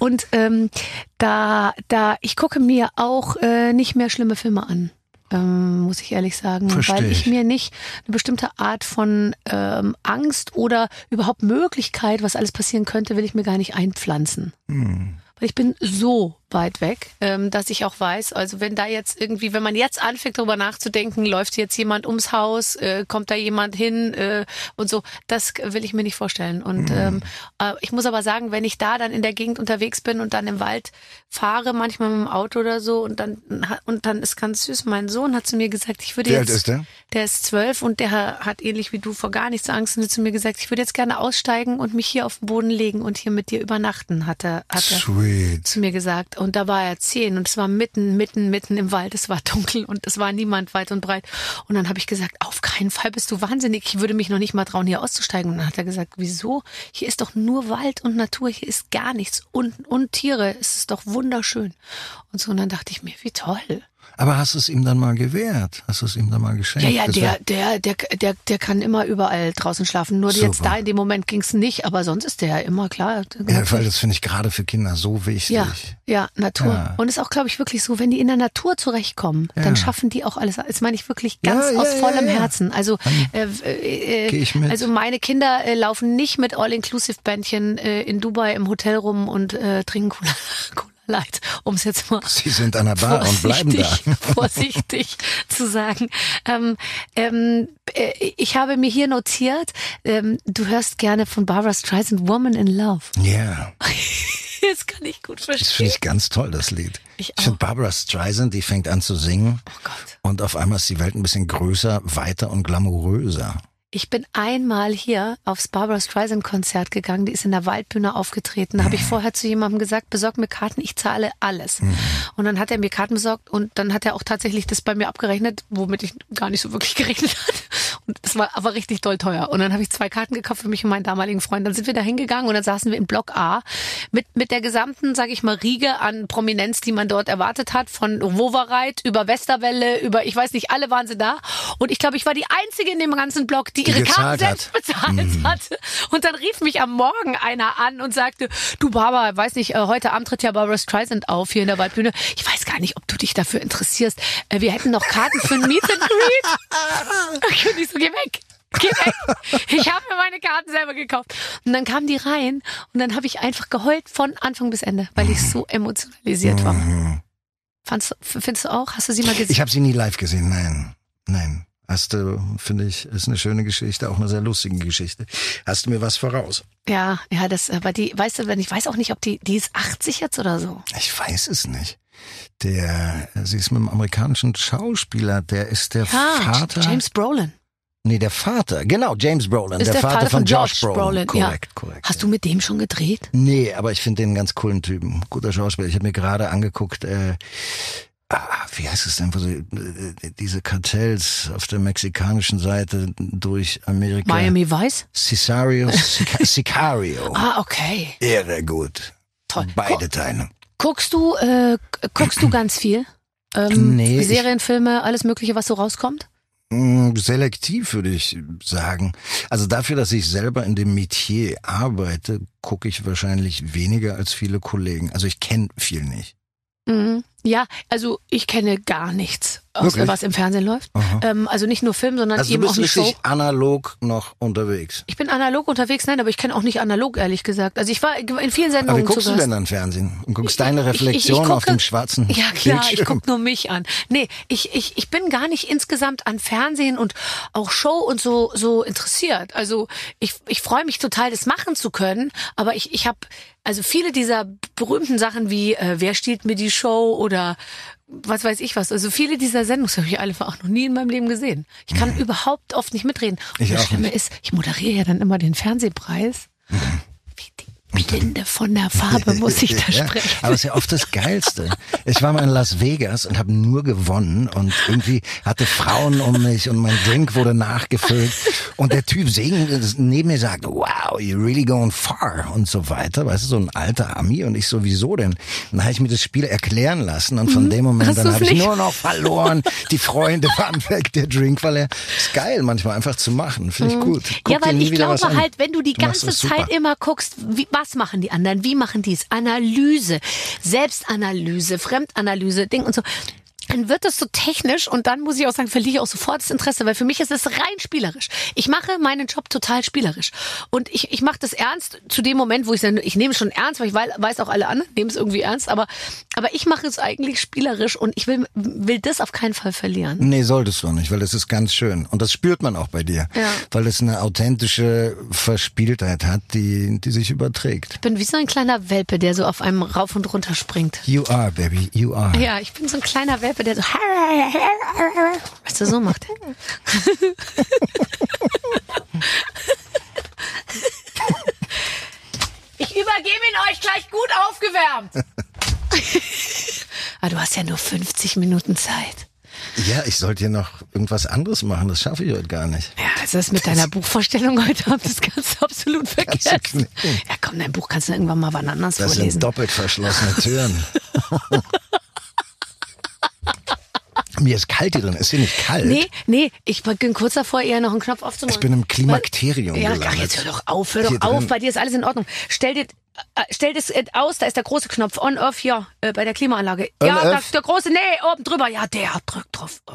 Und ähm, da, da, ich gucke mir auch äh, nicht mehr schlimme Filme an. Ähm, muss ich ehrlich sagen, Versteh weil ich mir nicht eine bestimmte Art von ähm, Angst oder überhaupt Möglichkeit, was alles passieren könnte, will ich mir gar nicht einpflanzen. Weil ich bin so weit weg, ähm, dass ich auch weiß, also wenn da jetzt irgendwie, wenn man jetzt anfängt darüber nachzudenken, läuft jetzt jemand ums Haus, äh, kommt da jemand hin äh, und so, das will ich mir nicht vorstellen. Und ähm, äh, ich muss aber sagen, wenn ich da dann in der Gegend unterwegs bin und dann im Wald fahre, manchmal mit dem Auto oder so, und dann und dann ist ganz süß. Mein Sohn hat zu mir gesagt, ich würde Wie alt jetzt, ist der? der ist zwölf und der hat ähnlich wie du vor gar nichts Angst und hat zu mir gesagt, ich würde jetzt gerne aussteigen und mich hier auf den Boden legen und hier mit dir übernachten, hat er, hat er Sweet. zu mir gesagt. Und da war er zehn und es war mitten, mitten, mitten im Wald. Es war dunkel und es war niemand weit und breit. Und dann habe ich gesagt, auf keinen Fall bist du wahnsinnig. Ich würde mich noch nicht mal trauen, hier auszusteigen. Und dann hat er gesagt, wieso? Hier ist doch nur Wald und Natur. Hier ist gar nichts. Und, und Tiere. Es ist doch wunderschön. Und so, und dann dachte ich mir, wie toll. Aber hast du es ihm dann mal gewährt? Hast du es ihm dann mal geschenkt? Ja, ja, der, der, der, der, der kann immer überall draußen schlafen. Nur jetzt da in dem Moment ging's nicht, aber sonst ist der ja immer klar. Ja, weil das finde ich gerade für Kinder so wichtig. Ja, ja, Natur. Ja. Und ist auch, glaube ich, wirklich so, wenn die in der Natur zurechtkommen, Ja. dann schaffen die auch alles. Das meine ich wirklich ganz aus vollem. Herzen. Also, äh, äh, also meine Kinder äh, laufen nicht mit All-Inclusive-Bändchen äh, in Dubai im Hotel rum und äh, trinken Cola, Cola Light, um es jetzt mal Sie sind an der Bar und bleiben da. vorsichtig, zu sagen. Ähm, ähm, äh, ich habe mir hier notiert, ähm, du hörst gerne von Barbara Streisand Woman in Love. Ja, Das kann ich gut das finde verstehen. ich ganz toll, das Lied. Ich Ich finde. Barbara Streisand, die fängt an zu singen Oh Gott. und auf einmal ist die Welt ein bisschen größer, weiter und glamouröser. Ich bin einmal hier aufs Barbara Streisand Konzert gegangen. Die ist in der Waldbühne aufgetreten. Da habe ich vorher zu jemandem gesagt, besorg mir Karten, ich zahle alles. Und dann hat er mir Karten besorgt und dann hat er auch tatsächlich das bei mir abgerechnet, womit ich gar nicht so wirklich gerechnet hatte. Und es war aber richtig doll teuer. Und dann habe ich zwei Karten gekauft für mich und meinen damaligen Freund. Dann sind wir da hingegangen und dann saßen wir in Block A mit, mit der gesamten, sage ich mal, Riege an Prominenz, die man dort erwartet hat. Von Wovereit über Westerwelle, über, ich weiß nicht, alle waren sie da. Und ich glaube, ich war die Einzige in dem ganzen Block, die, ihre Karten selbst bezahlt hatte. Und dann rief mich am Morgen einer an und sagte, du Barbara, weiß nicht, äh, heute Abend tritt ja Barbara Streisand auf hier in der Waldbühne. Ich weiß gar nicht, ob du dich dafür interessierst. Äh, Wir hätten noch Karten für ein Meet and Greet. Und ich so, geh weg. Geh weg. Ich habe mir meine Karten selber gekauft. Und dann kamen die rein und dann habe ich einfach geheult von Anfang bis Ende, weil ich so emotionalisiert war. Fandst, du- findest du auch? Hast du sie mal gesehen? Ich habe sie nie live gesehen, nein. Nein. Hast du, finde ich, ist eine schöne Geschichte, auch eine sehr lustige Geschichte. Hast du mir was voraus? Ja, ja, das, aber die, weißt du, wenn ich weiß auch nicht, ob die, die ist 80 jetzt oder so. Ich weiß es nicht. Der, sie ist mit einem amerikanischen Schauspieler, der ist der Ja, Vater. James Brolin. Nee, der Vater, genau, James Brolin, Ist der, Vater, von Josh Brolin. ja. Korrekt, korrekt. Hast du mit dem schon gedreht? Nee, aber ich finde den einen ganz coolen Typen. Guter Schauspieler. Ich habe mir gerade angeguckt, äh, ah, wie heißt es denn, wo sie, äh, diese Kartells auf der mexikanischen Seite durch Amerika. Miami Vice? Cesario, Sica- Sicario. Ah, okay. Irre gut. Toll. Beide Teile. Guckst du, äh, guckst du ganz viel? Ähm, Nee, ich- Serien, Filme, alles Mögliche, was so rauskommt? Mm, Selektiv würde ich sagen. Also dafür, dass ich selber in dem Metier arbeite, gucke ich wahrscheinlich weniger als viele Kollegen. Also ich kenne viel nicht. Mhm. Ja, also ich kenne gar nichts, aus, was im Fernsehen läuft. Ähm, also nicht nur Film, sondern Also du eben auch bist eine Show. richtig analog noch unterwegs. Ich bin analog unterwegs, nein, aber ich kenne auch nicht analog, ehrlich gesagt. Also ich war in vielen Aber Sendungen wie guckst zu du denn dann Fernsehen? Und guckst deine Ich- ich- ich Reflexion auf gucke- dem schwarzen Ja klar, ich Bildschirm? guck nur mich an. Nee, ich, ich, ich bin gar nicht insgesamt an Fernsehen und auch Show und so so interessiert. Also ich, ich freue mich total, das machen zu können, aber ich, ich habe also viele dieser berühmten Sachen wie äh, Wer stiehlt mir die Show oder was weiß ich was. Also viele dieser Sendungen habe ich alle auch noch nie in meinem Leben gesehen. Ich kann überhaupt oft nicht mitreden. Und Ich das Schlimme nicht. ist, ich moderiere ja dann immer den Fernsehpreis. Die Blinde von der Farbe muss ich da Ja, sprechen. aber es ist ja oft das Geilste. Ich war mal in Las Vegas und habe nur gewonnen und irgendwie hatte Frauen um mich und mein Drink wurde nachgefüllt und der Typ singen, neben mir sagt, wow, you're really going far und so weiter. Weißt du, so ein alter Ami und ich so, wieso denn? Und dann habe ich mir das Spiel erklären lassen und von dem Moment Hast dann habe ich nur noch verloren. Die Freunde waren weg, der Drink war leer. Ist geil, manchmal einfach zu machen. Finde ich gut. Guck Mhm. ja, weil ich glaube halt, wenn du die Du ganze. Zeit immer guckst, wie, was machen die anderen, wie machen die es, Analyse, Selbstanalyse, Fremdanalyse, Ding und so. Dann wird es so technisch und dann muss ich auch sagen, verliere ich auch sofort das Interesse, weil für mich ist es rein spielerisch. Ich mache meinen Job total spielerisch. Und ich, ich mache das ernst zu dem Moment, wo ich dann, ich nehme es schon ernst, weil ich weiß, weiß auch alle anderen nehmen es irgendwie ernst, aber, aber ich mache es eigentlich spielerisch und ich will, will das auf keinen Fall verlieren. Nee, solltest du nicht, weil das ist ganz schön. Und das spürt man auch bei dir. Ja. Weil es eine authentische Verspieltheit hat, die, die sich überträgt. Ich bin wie so ein kleiner Welpe, der so auf einem rauf und runter springt. You are, baby, you are. Ja, ich bin so ein kleiner Welpe, der so was er so macht. Ich übergebe ihn euch gleich gut aufgewärmt. Aber du hast ja nur 50 Minuten Zeit. Ja, ich sollte hier noch irgendwas anderes machen, das schaffe ich heute gar nicht. Ja, also das mit deiner Buchvorstellung heute Abend, das kannst du absolut du vergessen. Ja komm, dein Buch kannst du irgendwann mal wann anders Das vorlesen. sind doppelt verschlossene Türen. Mir ist kalt hier drin. Ist hier nicht kalt? Nee, nee, ich bin kurz davor, eher noch einen Knopf aufzumachen. Ich bin im Klimakterium Ja, ach, jetzt hör doch auf, hör Hier doch auf, drin. bei dir ist alles in Ordnung. Stell dir, äh, stell das äh, aus, da ist der große Knopf, on, off, ja, äh, bei der Klimaanlage. On, ja, da, der große, nee, oben drüber, ja, der drückt drauf. Oh.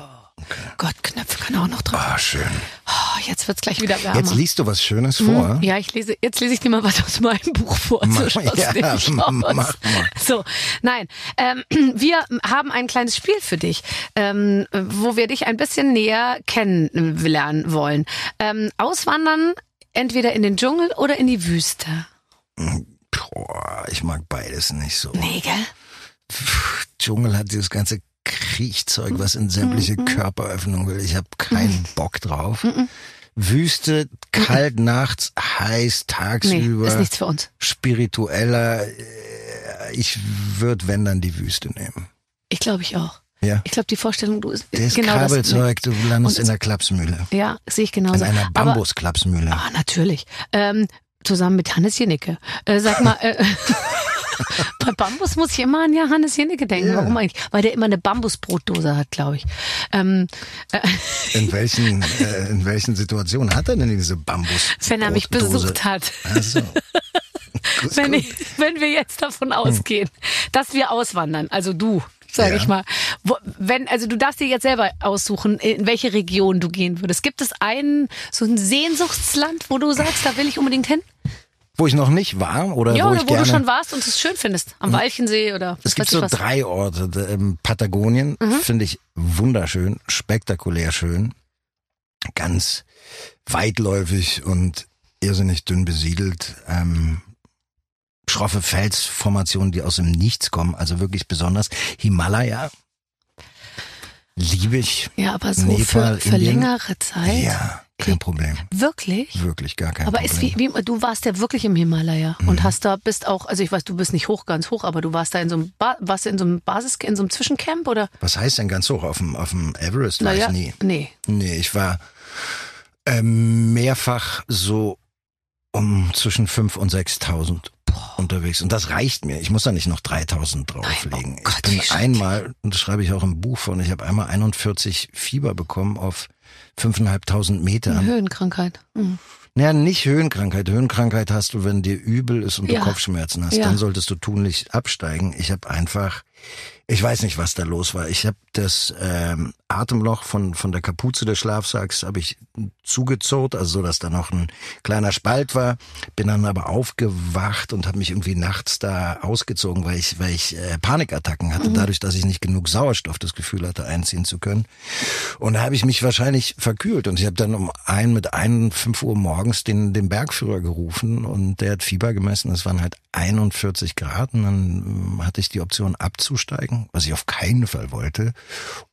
Gott, Knöpfe kann auch noch drücken. Ah, schön. Oh, jetzt wird's gleich wieder wärmer. Jetzt liest du was Schönes vor. Ja, ich lese, jetzt lese ich dir mal was aus meinem Buch vor. Mach- So schaut's ja, mach mal. So, nein, ähm, wir haben ein kleines Spiel für dich, ähm, wo wir dich ein bisschen näher kennenlernen wollen. Ähm, auswandern entweder in den Dschungel oder in die Wüste. Boah, ich mag beides nicht so. Nee, gell? Pff, Dschungel hat dieses ganze Kriechzeug, was in sämtliche Mhm. Körperöffnungen will. Ich habe keinen Bock drauf. Wüste, kalt nachts, heiß Nee, tagsüber, ist nichts für uns. spiritueller. äh, Ich würde, wenn dann die Wüste nehmen. Ich glaube ich auch. Ja. Ich glaube, die Vorstellung, du ist Das genau Kabelzeug, du landest in der Klapsmühle. Das, ja, sehe ich genauso. In einer Bambusklapsmühle. Ah, natürlich. Ähm, zusammen mit Hannes Jenicke. Äh, sag mal, äh, bei Bambus muss ich immer an Johannes Jenicke denken. Ja. Warum eigentlich? Weil der immer eine Bambusbrotdose hat, glaube ich. Ähm, äh, In welchen, äh, in welchen Situationen hat er denn diese Bambus? wenn er mich besucht hat. Also. Wenn, ich, wenn wir jetzt davon ausgehen, dass wir auswandern, also du, sage Ja. ich mal, wo, wenn, also du darfst dir jetzt selber aussuchen, in welche Region du gehen würdest. Gibt es einen, so ein Sehnsuchtsland, wo du sagst, da will ich unbedingt hin? Wo ich noch nicht war oder ja, wo oder ich wo gerne. du schon warst und es schön findest. Am Walchensee oder es gibt so was. drei Orte. D- ähm, Patagonien Mhm. finde ich wunderschön, spektakulär schön, ganz weitläufig und irrsinnig dünn besiedelt. Ähm, schroffe Felsformationen, die aus dem Nichts kommen, also wirklich besonders. Himalaya liebe ich. Ja, aber so Nepal, für, für längere Zeit. Ja, kein Problem. Wirklich? Wirklich gar kein Aber Problem. ist wie, wie, du warst ja wirklich im Himalaya Mhm. und hast da, bist auch, also ich weiß, du bist nicht hoch, ganz hoch, aber du warst da in so einem, ba warst in so einem Basis, in so einem Zwischencamp oder? Was heißt denn ganz hoch? Auf dem, auf dem Everest war Naja, ich nie. nee. Nee, ich war ähm, mehrfach so um zwischen 5.000 und 6.000 unterwegs. Und das reicht mir. Ich muss da nicht noch 3.000 drauflegen. Nein, oh Gott, ich bin einmal, und das schreibe ich auch im Buch von, ich habe einmal 41 Fieber bekommen auf 5.500 Eine Metern. Höhenkrankheit. Mhm. Naja, nicht Höhenkrankheit. Höhenkrankheit hast du, wenn dir übel ist und Ja. du Kopfschmerzen hast. Ja. Dann solltest du tunlich absteigen. Ich habe einfach, ich weiß nicht, was da los war. Ich habe das ähm, Atemloch von von der Kapuze des Schlafsacks habe ich zugezurrt, also so, dass da noch ein kleiner Spalt war. Bin dann aber aufgewacht und habe mich irgendwie nachts da ausgezogen, weil ich weil ich äh, Panikattacken hatte, dadurch, dass ich nicht genug Sauerstoff das Gefühl hatte einziehen zu können. Und da habe ich mich wahrscheinlich verkühlt und ich habe dann um ein mit ein fünf Uhr morgens den den Bergführer gerufen und der hat Fieber gemessen. Es waren halt 41 Grad und dann ähm, hatte ich die Option abzusteigen, was ich auf keinen Fall wollte,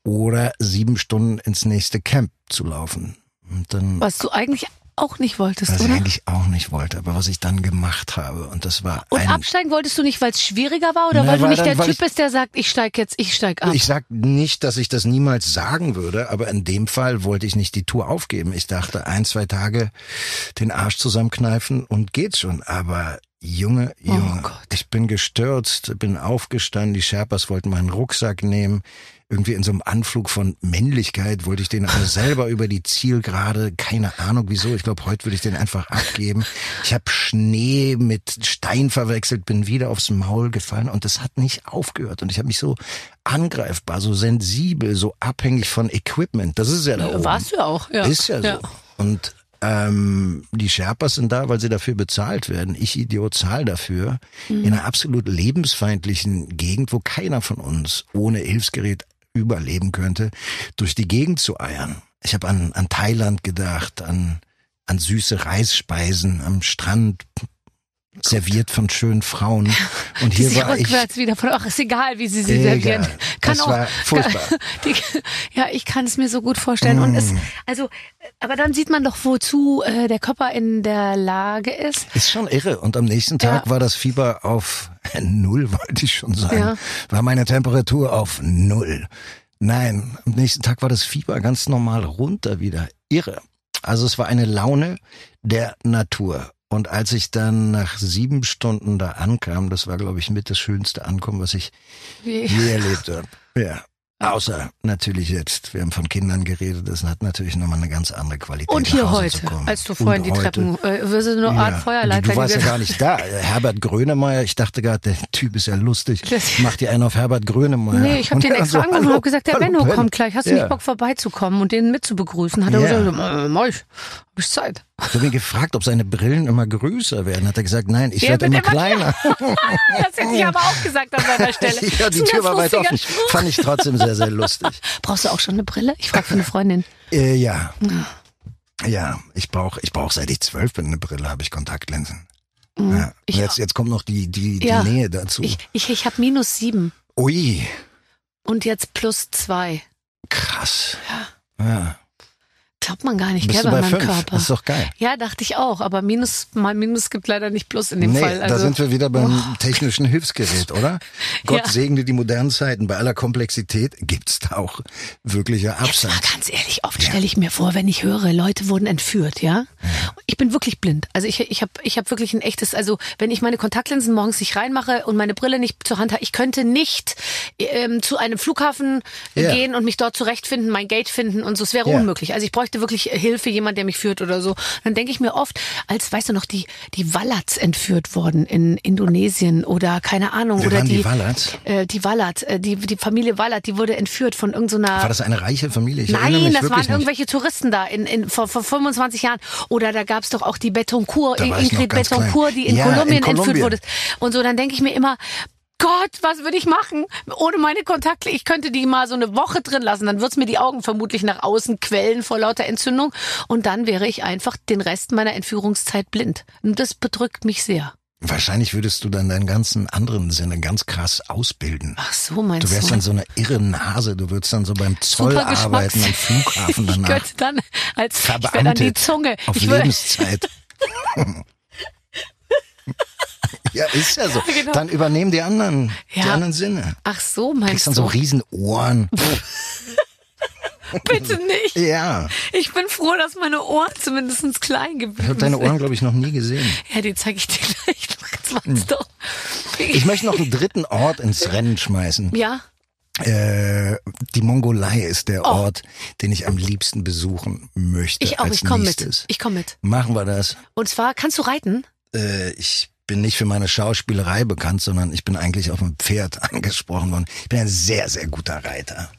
oder sieben Stunden ins nächste Camp zu laufen. Und dann Was du eigentlich auch nicht wolltest, was ich oder? eigentlich auch nicht wollte, aber was ich dann gemacht habe und das war Und ein absteigen wolltest du nicht, weil es schwieriger war oder Na, weil du nicht dann- der Typ ich- bist, der sagt, ich steig jetzt, ich steig ab? Ich sag nicht, dass ich das niemals sagen würde, aber in dem Fall wollte ich nicht die Tour aufgeben. Ich dachte, ein, zwei Tage den Arsch zusammenkneifen und geht's schon. Aber Junge, Junge, Gott. ich bin gestürzt, bin aufgestanden, die Sherpas wollten meinen Rucksack nehmen. Irgendwie in so einem Anflug von Männlichkeit wollte ich den aber selber über die Zielgerade, keine Ahnung wieso, ich glaube, heute würde ich den einfach abgeben. Ich habe Schnee mit Stein verwechselt, bin wieder aufs Maul gefallen und das hat nicht aufgehört. Und ich habe mich so angreifbar, so sensibel, so abhängig von Equipment. Das ist ja da oben. Warst du auch, ja. Ist ja so. Ja. Und ähm, die Sherpas sind da, weil sie dafür bezahlt werden. Ich Idiot zahl dafür. Mhm. In einer absolut lebensfeindlichen Gegend, wo keiner von uns ohne Hilfsgerät überleben könnte, durch die Gegend zu eiern. Ich habe an, an Thailand gedacht, an, an süße Reisspeisen am Strand, serviert von schönen Frauen. Und hier war ich. rückwärts wieder von, ach, ist egal, wie sie sie Egal. servieren. Kann Das auch, war furchtbar. Die, ja, ich kann es mir so gut vorstellen. Und es, Mm. also, aber dann sieht man doch, wozu äh, der Körper in der Lage ist. Ist schon irre. Und am nächsten Tag Ja. war das Fieber auf null, wollte ich schon sagen. Ja. War meine Temperatur auf null. Nein, am nächsten Tag war das Fieber ganz normal runter wieder. Irre. Also es war eine Laune der Natur. Und als ich dann nach sieben Stunden da ankam, das war, glaube ich, mit das schönste Ankommen, was ich Wie, je erlebt habe. Ja. Außer natürlich jetzt, wir haben von Kindern geredet, das hat natürlich nochmal eine ganz andere Qualität. und hier heute, als du vorhin Und die. Treppen, äh, wirst du nur eine Art Ja. Feuerleiter. Du, warst ja gar nicht da. Herbert Grönemeyer, ich dachte gerade, der Typ ist ja lustig. Das- Mach dir einen auf Herbert Grönemeyer. Nee, ich habe den extra so, angerufen und habe gesagt, der hallo, Benno Ben. kommt gleich. Hast du Ja. nicht Bock vorbeizukommen und den mitzubegrüßen? Hat er Ja. gesagt, äh, mach ich, hab ich Zeit. Ich habe ihn gefragt, ob seine Brillen immer größer werden. Hat er gesagt, nein, ich werde immer immer kleiner. Das hätte ich aber auch gesagt an seiner Stelle. ja, die Tür war weit offen. Spruch. Fand ich trotzdem sehr, sehr lustig. Brauchst du auch schon eine Brille? Ich frage für eine Freundin. Äh, ja. Ja, ich brauche, ich brauch, seit ich zwölf bin, eine Brille, habe ich Kontaktlinsen. Ja. Mhm. Ich- jetzt, jetzt kommt noch die, die, die Ja. Nähe dazu. Ich, ich, ich habe minus sieben Ui, und jetzt plus zwei. krass. Ja. Glaubt man gar nicht, Bist gell, bei meinem fünf? Körper. Das ist doch geil. Ja, dachte ich auch. Aber Minus, mal Minus gibt leider nicht Plus in dem Nee, Fall. Also, da sind wir wieder beim technischen Hilfsgerät, oder? Gott Ja. segne die modernen Zeiten. Bei aller Komplexität gibt's da auch wirkliche Jetzt mal ganz ehrlich, oft stelle ich mir vor, wenn ich höre, Leute wurden entführt, ja? Ich bin wirklich blind. Also ich, ich habe ich hab wirklich ein echtes, also wenn ich meine Kontaktlinsen morgens nicht reinmache und meine Brille nicht zur Hand habe, ich könnte nicht ähm, zu einem Flughafen Ja. gehen und mich dort zurechtfinden, mein Gate finden und so. Es wäre Ja. unmöglich. Also ich bräuchte wirklich Hilfe, jemand, der mich führt oder so. Dann denke ich mir oft, als, weißt du noch, die, die Wallats entführt worden in Indonesien oder keine Ahnung. Wer oder waren die Wallats? Äh, die Wallat, äh, die, die Familie Wallat, die wurde entführt von irgendeiner War das eine reiche Familie? Ich Nein, das waren nicht. irgendwelche Touristen da in, in, vor, vor 25 Jahren. Oder da gab's doch auch die Betoncourt, Ingrid Betoncourt, die in, Ja, in Kolumbien entführt Kolumbien. wurde. Und so, dann denke ich mir immer, Gott, was würde ich machen? Ohne meine Kontakte, ich könnte die mal so eine Woche drin lassen, dann wird's mir die Augen vermutlich nach außen quellen vor lauter Entzündung. Und dann wäre ich einfach den Rest meiner Entführungszeit blind. Und das bedrückt mich sehr. Wahrscheinlich würdest du dann deinen ganzen anderen Sinne ganz krass ausbilden. Ach so, meinst Du wärst du? dann so eine irre Nase. Du würdest dann so beim Zoll arbeiten, am Flughafen Ich danach. könnte dann als, ich wäre dann die Verbeamtet. Zunge. Auf ich Lebenszeit. ja, ist ja so. genau. Dann übernehmen die anderen, die Ja. anderen Sinne. ach so, Kriegst meinst dann so du? riesen Ohren. Bitte nicht. Ja. Ich bin froh, dass meine Ohren zumindest klein geblieben Ich habe deine sind. Ohren, glaube ich, noch nie gesehen. Ja, die zeige ich dir gleich noch. Jetzt wart's doch. Ich möchte noch einen dritten Ort ins Rennen schmeißen. Ja, Äh, die Mongolei ist der Oh. Ort, den ich am liebsten besuchen möchte. ich auch. Ich komme mit. Ich komme mit. Machen wir das. Und zwar, kannst du reiten? Äh, ich bin nicht für meine Schauspielerei bekannt, sondern ich bin eigentlich auf einem Pferd angesprochen worden. Ich bin ein sehr, sehr guter Reiter.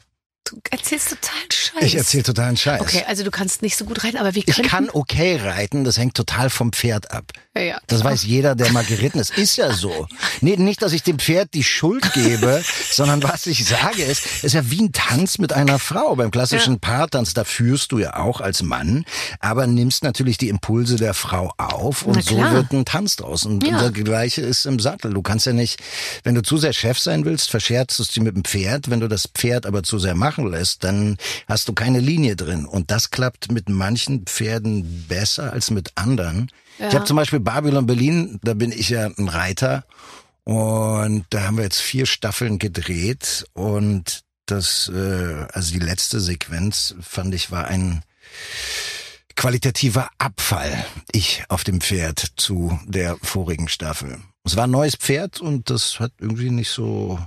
Du erzählst totalen Scheiß. Ich erzähle totalen Scheiß. Okay, also du kannst nicht so gut reiten, aber wir Ich könnten... kann okay reiten, das hängt total vom Pferd ab. Ja, ja. Das weiß jeder, der mal geritten ist. Ist ja so. Nee, nicht, dass ich dem Pferd die Schuld gebe, sondern was ich sage ist, ist ja wie ein Tanz mit einer Frau. Beim klassischen Paartanz, da führst du ja auch als Mann, aber nimmst natürlich die Impulse der Frau auf und so wird ein Tanz draus. Und Ja. das Gleiche ist im Sattel. Du kannst ja nicht, wenn du zu sehr Chef sein willst, verscherzst du es dir mit dem Pferd. Wenn du das Pferd aber zu sehr machen lässt, dann hast du keine Linie drin. Und das klappt mit manchen Pferden besser als mit anderen. Ich Ja. habe zum Beispiel Babylon Berlin, da bin ich ja ein Reiter und da haben wir jetzt vier Staffeln gedreht und das, äh, also die letzte Sequenz fand ich war ein qualitativer Abfall. Ich auf dem Pferd zu der vorigen Staffel. Es war ein neues Pferd und das hat irgendwie nicht so.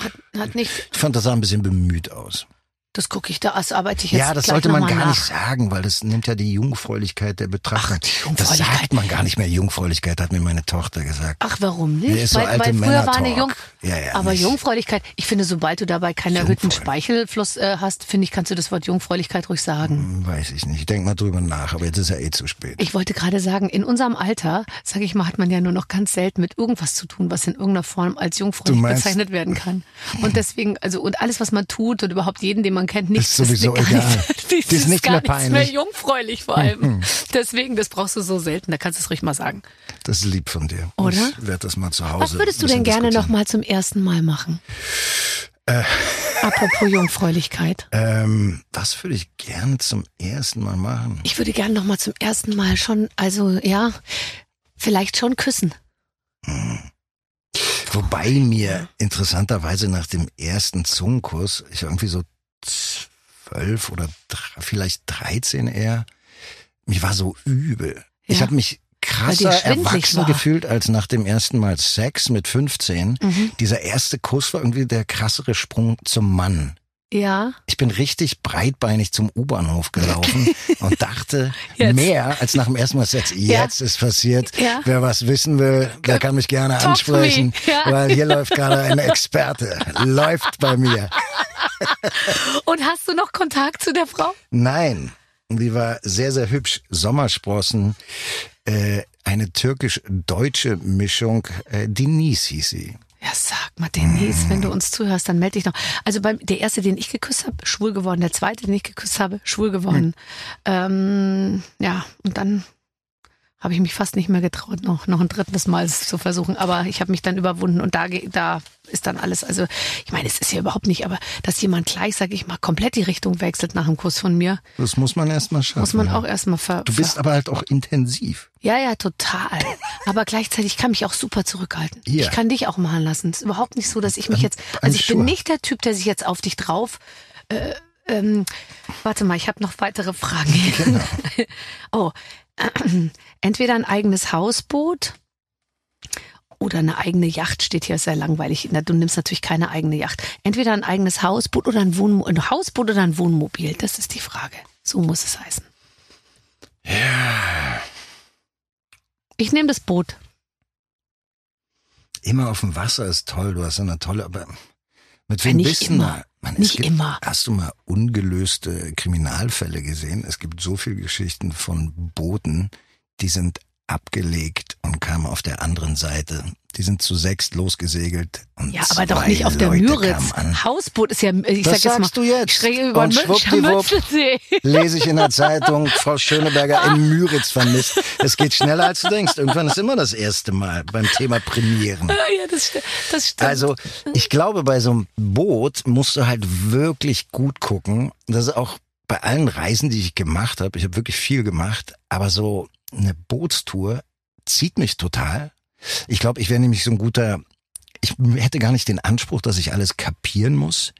Hat, hat nicht... Ich fand, das sah ein bisschen bemüht aus. Das gucke ich da, das arbeite ich jetzt Ja, das sollte man gar nach. nicht sagen, weil das nimmt ja die Jungfräulichkeit der Betrachter. Ach, die das Jungfräulichkeit. sagt man gar nicht mehr. Jungfräulichkeit hat mir meine Tochter gesagt. Ach, warum nicht? ist so weil, weil früher war eine. Jung... Ja, ja, aber nicht. Jungfräulichkeit, ich finde, sobald du dabei keinen erhöhten. Speichelfluss äh, hast, finde ich, kannst du das Wort Jungfräulichkeit ruhig sagen. Hm, Weiß ich nicht. Ich denk mal drüber nach, aber jetzt ist ja eh zu spät. Ich wollte gerade sagen, in unserem Alter, sage ich mal, hat man ja nur noch ganz selten mit irgendwas zu tun, was in irgendeiner Form als jungfräulich bezeichnet werden kann. Und deswegen, also und alles, was man tut und überhaupt jeden, den man kennt, nichts Ist sowieso gar egal. Nicht, Das ist nichts gar mehr nichts mehr peinlich. jungfräulich vor allem. deswegen, das brauchst du so selten. Da kannst du es ruhig mal sagen. Das ist lieb von dir. Oder? Ich werde das mal zu Hause. Was würdest du denn gerne noch diskutieren. mal zum ersten Mal machen? Apropos Jungfräulichkeit. Ähm, was würde ich gerne zum ersten Mal machen? Ich würde gerne noch mal zum ersten Mal schon, also ja, vielleicht schon küssen. Wobei mir interessanterweise nach dem ersten Zungenkurs, ich irgendwie so zwölf oder vielleicht dreizehn eher, mir war so übel. Ich Ja. habe mich krasser erwachsen war. gefühlt als nach dem ersten Mal Sex mit 15. Mhm. Dieser erste Kuss war irgendwie der krassere Sprung zum Mann. Ja. Ich bin richtig breitbeinig zum U-Bahnhof gelaufen und dachte Jetzt. mehr als nach dem ersten Mal. Ja. Jetzt ist passiert. Ja. Wer was wissen will, der kann mich gerne Talk ansprechen, Ja. weil hier läuft gerade ein Experte. läuft bei mir. Und hast du noch Kontakt zu der Frau? Nein, die war sehr, sehr hübsch. Sommersprossen, äh, eine türkisch-deutsche Mischung. Äh, Denise hieß sie. Ja, sag mal, Denise, wenn du uns zuhörst, dann melde dich noch. Also beim, der erste, den ich geküsst habe, schwul geworden. Der zweite, den ich geküsst habe, schwul geworden. Ähm, ja, und dann habe ich mich fast nicht mehr getraut, noch, noch ein drittes Mal zu versuchen. Aber ich habe mich dann überwunden und da, da ist dann alles. Also ich meine, es ist ja überhaupt nicht, aber dass jemand gleich, sage ich mal, komplett die Richtung wechselt nach einem Kuss von mir, Das muss man erstmal schaffen. muss man ja. auch erstmal ver. Du bist aber halt auch intensiv. Ja, ja, total. Aber gleichzeitig kann mich auch super zurückhalten. Ja. Ich kann dich auch machen lassen. Es ist überhaupt nicht so, dass ich mich jetzt. I'm Also ich bin nicht der Typ, der sich jetzt auf dich drauf. Äh, ähm, warte mal, ich habe noch weitere Fragen. Genau. oh, entweder ein eigenes Hausboot oder eine eigene Yacht steht hier sehr langweilig. Du nimmst natürlich keine eigene Yacht. Entweder ein eigenes Hausboot oder ein, Wohnmo ein Hausboot oder ein Wohnmobil. Das ist die Frage. So muss es heißen. Ja. Ich nehme das Boot. Immer auf dem Wasser ist toll. Du hast eine tolle, aber mit Ja, wem nicht bist du mal? Man, Nicht gibt, immer. Hast du mal ungelöste Kriminalfälle gesehen? Es gibt so viele Geschichten von Booten, die sind abgelegt und kamen auf der anderen Seite. Die sind zu sechst losgesegelt. Und Ja, aber doch nicht auf der Leute Müritz. Hausboot ist ja, ich Das sag jetzt mal, du jetzt. über Und schwuppdiwupp lese ich in der Zeitung, Frau Schöneberger in Müritz vermisst. Es geht schneller, als du denkst. Irgendwann ist immer das erste Mal beim Thema Premieren. ja, das, das stimmt. Also, ich glaube, bei so einem Boot musst du halt wirklich gut gucken. Das ist auch bei allen Reisen, die ich gemacht habe. Ich habe wirklich viel gemacht, aber so eine Bootstour zieht mich total. Ich glaube, ich wäre nämlich so ein guter. Ich hätte gar nicht den Anspruch, dass ich alles kapieren muss.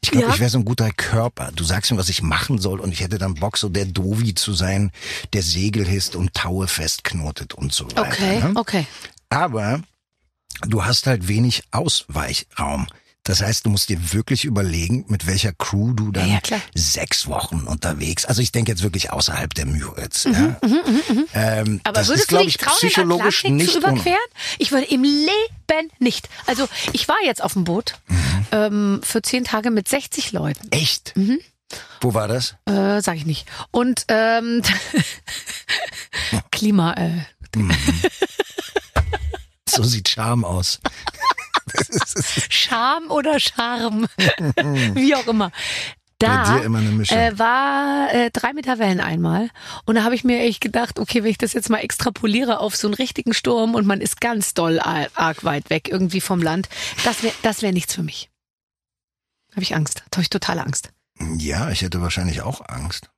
Ich glaube, Ja. ich wäre so ein guter Körper. Du sagst mir, was ich machen soll, und ich hätte dann Bock, so der Dovi zu sein, der Segel hisst und Taue festknotet und so weiter. okay, ne? okay. Aber du hast halt wenig Ausweichraum. Das heißt, du musst dir wirklich überlegen, mit welcher Crew du dann Ja, sechs Wochen unterwegs. Also ich denke jetzt wirklich außerhalb der Müritz. ja. Ähm, Mhm, Aber das würdest ist, du ich, dich trauen, psychologisch den nicht zu überqueren? Ich würde im Leben nicht. Also ich war jetzt auf dem Boot Mhm. ähm, für zehn Tage mit 60 Leuten. Echt? Mhm. Wo war das? Äh, sag ich nicht. Und ähm, Klima. Äh, So sieht Charme aus. Charme oder Charme, wie auch immer. Da äh, war äh, drei Meter Wellen einmal und da habe ich mir echt gedacht, okay, wenn ich das jetzt mal extrapoliere auf so einen richtigen Sturm und man ist ganz doll arg weit weg irgendwie vom Land, das wäre das wär nichts für mich. Habe ich Angst, habe ich totale Angst. Ja, ich hätte wahrscheinlich auch Angst.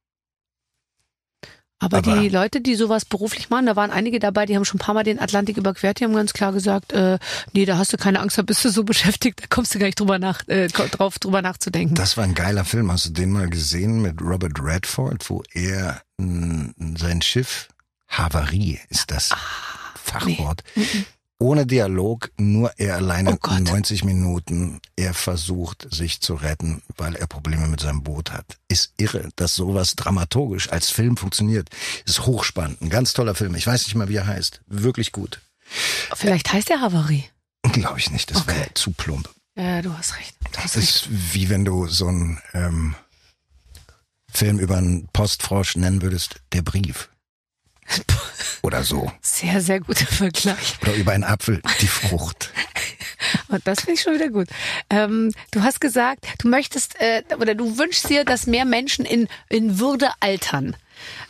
Aber, Aber- die Leute, die sowas beruflich machen, da waren einige dabei, die haben schon ein paar Mal den Atlantik überquert, die haben ganz klar gesagt, äh, nee, da hast du keine Angst, da bist du so beschäftigt, da kommst du gar nicht drüber nach, äh, drauf drüber nachzudenken. Das war ein geiler Film. Hast du den mal gesehen mit Robert Redford, wo er mh, sein Schiff Havarie ist das Ah, Fachwort. Ohne Dialog, nur er alleine Oh Gott. 90 Minuten. Er versucht, sich zu retten, weil er Probleme mit seinem Boot hat. Ist irre, dass sowas dramaturgisch als Film funktioniert. Ist hochspannend. Ein ganz toller Film. Ich weiß nicht mal, wie er heißt. Wirklich gut. Vielleicht heißt der Havarie. Glaube ich nicht. Das Okay. wäre zu plump. Ja, du hast recht. Du hast Das recht. ist wie wenn du so einen ähm, Film über einen Postfrosch nennen würdest, der Brief. Oder so. Sehr, sehr guter Vergleich. Oder über einen Apfel, die Frucht. Und das finde ich schon wieder gut. Ähm, du hast gesagt, du möchtest äh, oder du wünschst dir, dass mehr Menschen in, in Würde altern.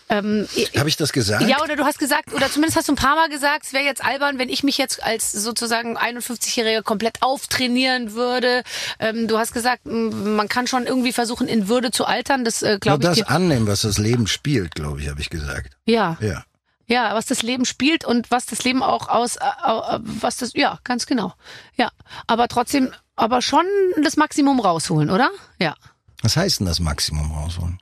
Ähm, Habe ich das gesagt? Ja, oder du hast gesagt, oder zumindest hast du ein paar Mal gesagt, es wäre jetzt albern, wenn ich mich jetzt als sozusagen 51-Jährige komplett auftrainieren würde. Ähm, du hast gesagt, man kann schon irgendwie versuchen, in Würde zu altern. Das äh, Nur glaube ich. das dir- annehmen, was das Leben spielt, glaube ich, habe ich gesagt. Ja, Ja. Ja, was das Leben spielt und was das Leben auch aus, äh, äh, was das, ja, ganz genau. Ja, aber trotzdem, aber schon das Maximum rausholen, oder? Ja. Was heißt denn das Maximum rausholen?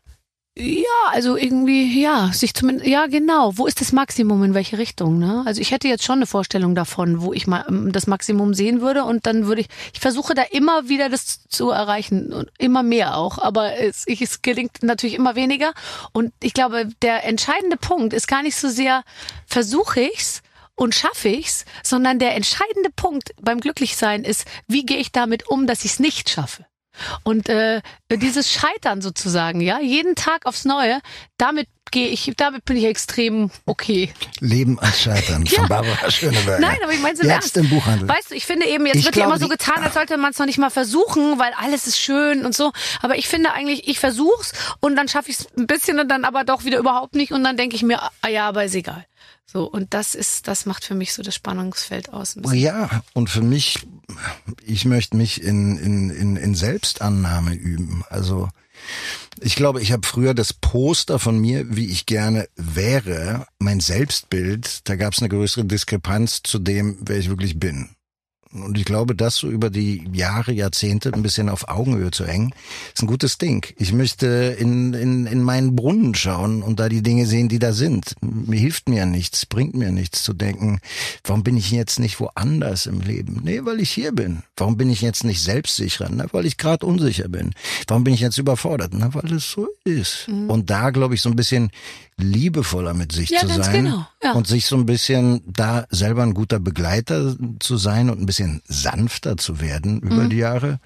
Ja, also irgendwie, ja, sich zumindest, ja, genau. Wo ist das Maximum, in welche Richtung, ne? Also ich hätte jetzt schon eine Vorstellung davon, wo ich mal ähm, das Maximum sehen würde und dann würde ich, ich versuche da immer wieder das zu erreichen und immer mehr auch, aber es, ich, es gelingt natürlich immer weniger und ich glaube, der entscheidende Punkt ist gar nicht so sehr, versuche ich's, und schaffe ich's, sondern der entscheidende Punkt beim Glücklichsein ist, wie gehe ich damit um, dass ich's nicht schaffe. Und äh, dieses Scheitern sozusagen, ja, jeden Tag aufs Neue, damit gehe ich, damit bin ich extrem okay. Leben als Scheitern Ja. von Barbara Schöneberger. Nein, aber ich meine es Jetzt Ernst. im Buchhandel. Weißt du, ich finde eben, jetzt Ich wird ja immer so getan, als sollte man es noch nicht mal versuchen, weil alles ist schön und so. Aber ich finde eigentlich, ich versuch's und dann schaffe ich es ein bisschen und dann aber doch wieder überhaupt nicht und dann denke ich mir, ah ja, aber ist egal. So, und das ist, das macht für mich so das Spannungsfeld aus. Oh ja, und für mich ich möchte mich in, in, in, in Selbstannahme üben. Also ich glaube, ich habe früher das Poster von mir, wie ich gerne wäre, mein Selbstbild, da gab es eine größere Diskrepanz zu dem, wer ich wirklich bin. Und ich glaube, das so über die Jahre, Jahrzehnte ein bisschen auf Augenhöhe zu hängen, ist ein gutes Ding. Ich möchte in, in, in meinen Brunnen schauen und da die Dinge sehen, die da sind. Mir hilft mir nichts, bringt mir nichts zu denken, warum bin ich jetzt nicht woanders im Leben? Nee, weil ich hier bin. Warum bin ich jetzt nicht selbstsicherer? Na, weil ich gerade unsicher bin. Warum bin ich jetzt überfordert? Na, weil es so ist. Mhm. Und da, glaube ich, so ein bisschen liebevoller mit sich Ja, zu ganz sein genau, ja. und sich so ein bisschen da selber ein guter Begleiter zu sein und ein bisschen sanfter zu werden über Mhm. die Jahre.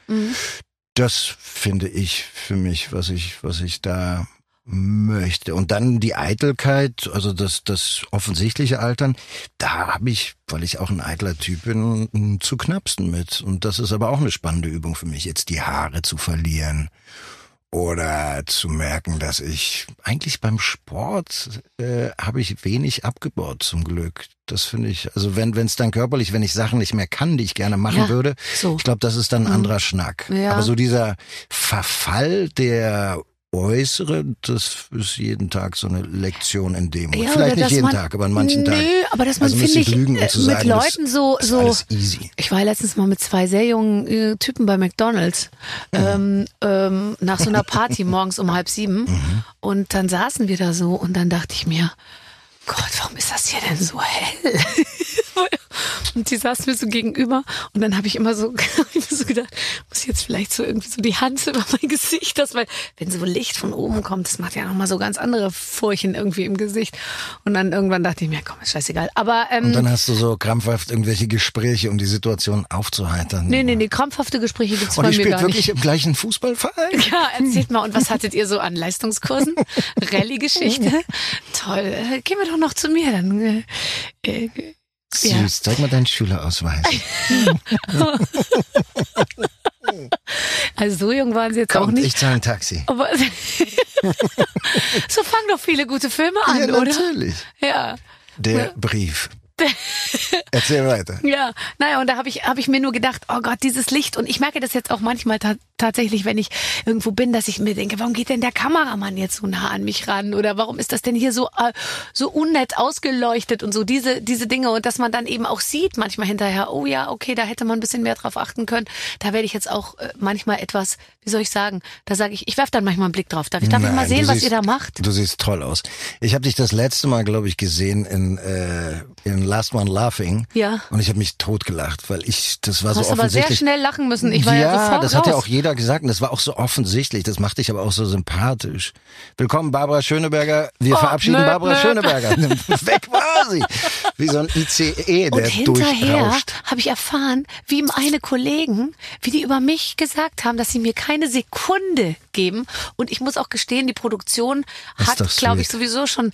Das finde ich für mich, was ich, was ich da möchte. Und dann die Eitelkeit, also das, das offensichtliche Altern, da habe ich, weil ich auch ein eitler Typ bin, zu knapsen mit. Und das ist aber auch eine spannende Übung für mich, jetzt die Haare zu verlieren oder zu merken, dass ich eigentlich beim Sport äh, habe ich wenig abgebaut zum Glück. Das finde ich, also wenn wenn es dann körperlich, wenn ich Sachen nicht mehr kann, die ich gerne machen Ja, würde, so. ich glaube, das ist dann ein anderer Schnack. Ja. Aber so dieser Verfall der äußere, das ist jeden Tag so eine Lektion in Demut. Ja, Vielleicht nicht jeden man- Tag, aber an manchen Tagen. Nö, aber dass man, also finde ich lügen, um äh, mit sagen, Leuten so, so. Ich war letztens mal mit zwei sehr jungen äh, Typen bei McDonalds ähm, ähm, nach so einer Party morgens um halb sieben und dann saßen wir da so und dann dachte ich mir, Gott, warum ist das hier denn so hell? und die saßen mir so gegenüber und dann habe ich immer so, ich so gedacht, muss ich jetzt vielleicht so irgendwie so die Hand so über mein Gesicht, das, weil wenn so Licht von oben kommt, das macht ja nochmal so ganz andere Furchen irgendwie im Gesicht. Und dann irgendwann dachte ich mir, komm, ist scheißegal. Aber ähm, Und dann hast du so krampfhaft irgendwelche Gespräche, um die Situation aufzuheitern. Nee, nee, nee, krampfhafte Gespräche gibt's Und bei mir spielt gar wirklich nicht. im gleichen Fußballverein? Ja, erzählt mal, und was hattet ihr so an Leistungskursen? Rallye-Geschichte? Toll. Äh, Gehen wir doch noch zu mir, dann. Äh, äh, ja. Süß, zeig mal deinen Schülerausweis. Also so jung waren sie jetzt auch Kommt, nicht. ich zahle ein Taxi. Aber so fangen doch viele gute Filme an, ja, oder? natürlich. Ja. Der Brief. Erzähl weiter. Ja, naja, und da habe ich, hab ich mir nur gedacht, oh Gott, dieses Licht. Und ich merke das jetzt auch manchmal ta tatsächlich, wenn ich irgendwo bin, dass ich mir denke, warum geht denn der Kameramann jetzt so nah an mich ran? Oder warum ist das denn hier so, äh, so unnett ausgeleuchtet und so diese, diese Dinge? Und dass man dann eben auch sieht, manchmal hinterher, oh ja, okay, da hätte man ein bisschen mehr drauf achten können. Da werde ich jetzt auch äh, manchmal etwas, wie soll ich sagen, da sage ich, ich werfe dann manchmal einen Blick drauf. Darf ich, darf ich mal Nein, sehen, was siehst- ihr da macht? Du siehst toll aus. Ich habe dich das letzte Mal, glaube ich, gesehen in, äh, in Last One Laughing. Ja. Und ich habe mich totgelacht, weil ich, das war hast so aber sehr offensichtlich. schnell lachen müssen. Ich war ja, ja, sofort das hat ja auch jeder gesagt und das war auch so offensichtlich. Das macht dich aber auch so sympathisch. Willkommen, Barbara Schöneberger. Wir Oh, verabschieden möp, Barbara möp. Schöneberger. Weg war sie. Wie so ein ICE, der Und hinterher habe ich erfahren, wie meine Kollegen, wie die über mich gesagt haben, dass sie mir keine Sekunde geben. Und ich muss auch gestehen, die Produktion hat, glaube ich, sowieso schon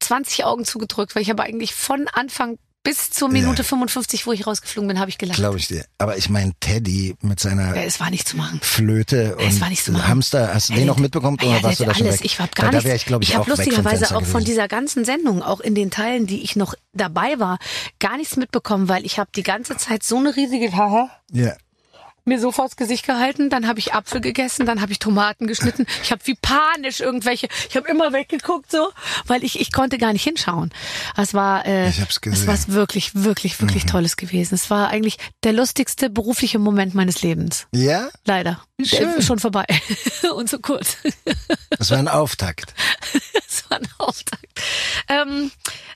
20 Augen zugedrückt, weil ich habe eigentlich von Anfang bis zur Minute Ja. 55, wo ich rausgeflogen bin, habe ich gelacht. Glaube ich dir. Aber ich meine, Teddy mit seiner Ja, es war nicht zu machen. Flöte Es und war nicht zu machen. Hamster, hast du den noch mitbekommen ja, oder warst du da schon alles. weg? Ich Da- gar da nicht. wäre ich, glaube ich, habe lustigerweise auch von dieser ganzen Sendung, auch in den Teilen, die ich noch dabei war, gar nichts mitbekommen, weil ich habe die ganze Zeit so eine riesige Haare Ja. Mir so vors Gesicht gehalten, dann habe ich Apfel gegessen, dann habe ich Tomaten geschnitten. Ich habe wie panisch irgendwelche, ich habe immer weggeguckt so, weil ich ich konnte gar nicht hinschauen. Es war äh, Ich hab's es gesehen. Mhm. war wirklich wirklich wirklich tolles gewesen. Es war eigentlich der lustigste berufliche Moment meines Lebens. Ja? Leider. Der Schön. ist schon vorbei und so kurz. Das war ein Auftakt. Das war ein Auftakt. Ähm,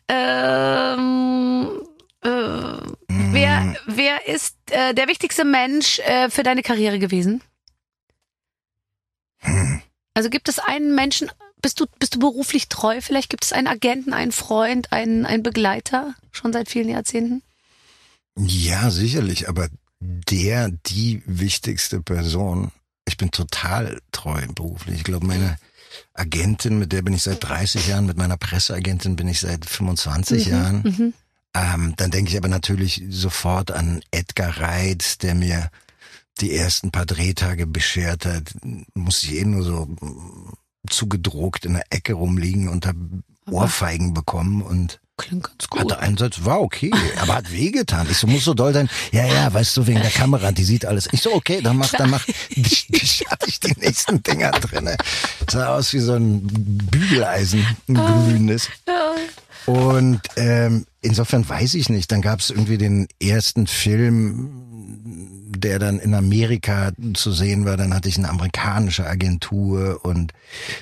ähm, äh, wer, wer ist äh, der wichtigste Mensch äh, für deine Karriere gewesen? Also gibt es einen Menschen, bist du, bist du beruflich treu? Vielleicht gibt es einen Agenten, einen Freund, einen, einen Begleiter schon seit vielen Jahrzehnten? Ja, sicherlich, aber der, die wichtigste Person, ich bin total treu beruflich. Ich glaube, meine Agentin, mit der bin ich seit 30 Jahren, mit meiner Presseagentin bin ich seit 25 Jahren. Mhm. Ähm, dann denke ich aber natürlich sofort an Edgar Reitz, der mir die ersten paar Drehtage beschert hat. Musste ich eh nur so mm, zugedruckt in der Ecke rumliegen und hab Ohrfeigen bekommen und Klingt ganz gut. Hatte einen Satz, war okay, aber hat wehgetan. Ich so, muss so doll sein. Ja, ja, weißt du, wegen der Kamera, die sieht alles. Ich so, okay, dann mach, dann mach. hatte ich die nächsten Dinger drinne. Sah aus wie so ein Bügeleisen, ein grünes. Und ähm, insofern weiß ich nicht. Dann gab es irgendwie den ersten Film, der dann in Amerika zu sehen war. Dann hatte ich eine amerikanische Agentur und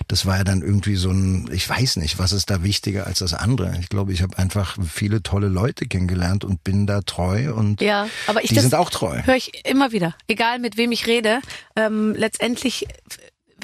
das war ja dann irgendwie so ein, ich weiß nicht, was ist da wichtiger als das andere. Ich glaube, ich habe einfach viele tolle Leute kennengelernt und bin da treu und Ja, aber ich die sind auch treu. höre ich immer wieder, egal mit wem ich rede. Ähm, letztendlich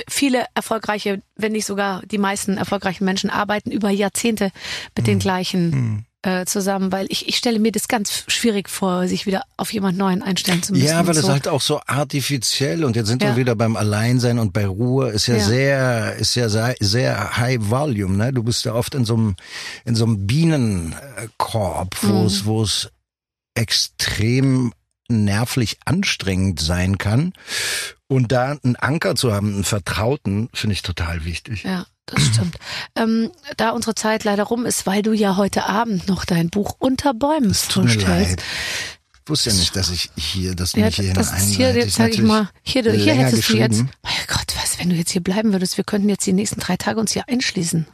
viele erfolgreiche, wenn nicht sogar die meisten erfolgreichen Menschen arbeiten über Jahrzehnte mit Hm. den gleichen äh, zusammen, weil ich, ich stelle mir das ganz schwierig vor, sich wieder auf jemand Neuen einstellen zu müssen. Ja, weil so. halt auch so artifiziell und jetzt sind Ja. wir wieder beim Alleinsein und bei Ruhe ist ja, Ja. sehr, ist ja sehr, sehr high volume, ne? Du bist ja oft in so einem, in so einem Bienenkorb, wo Mhm. es, wo es extrem nervlich anstrengend sein kann. Und da einen Anker zu haben, einen Vertrauten, finde ich total wichtig. Ja, das stimmt. ähm, da unsere Zeit leider rum ist, weil du ja heute Abend noch dein Buch Unter Bäumen mir vorstellst. leid. Ich wusste ja nicht, dass ich hier, dass Ja, mich hier das hier, jetzt sag ich mal, hier, hier länger hättest du jetzt, geschrieben. mein Gott, was, wenn du jetzt hier bleiben würdest, wir könnten jetzt die nächsten drei Tage uns hier einschließen.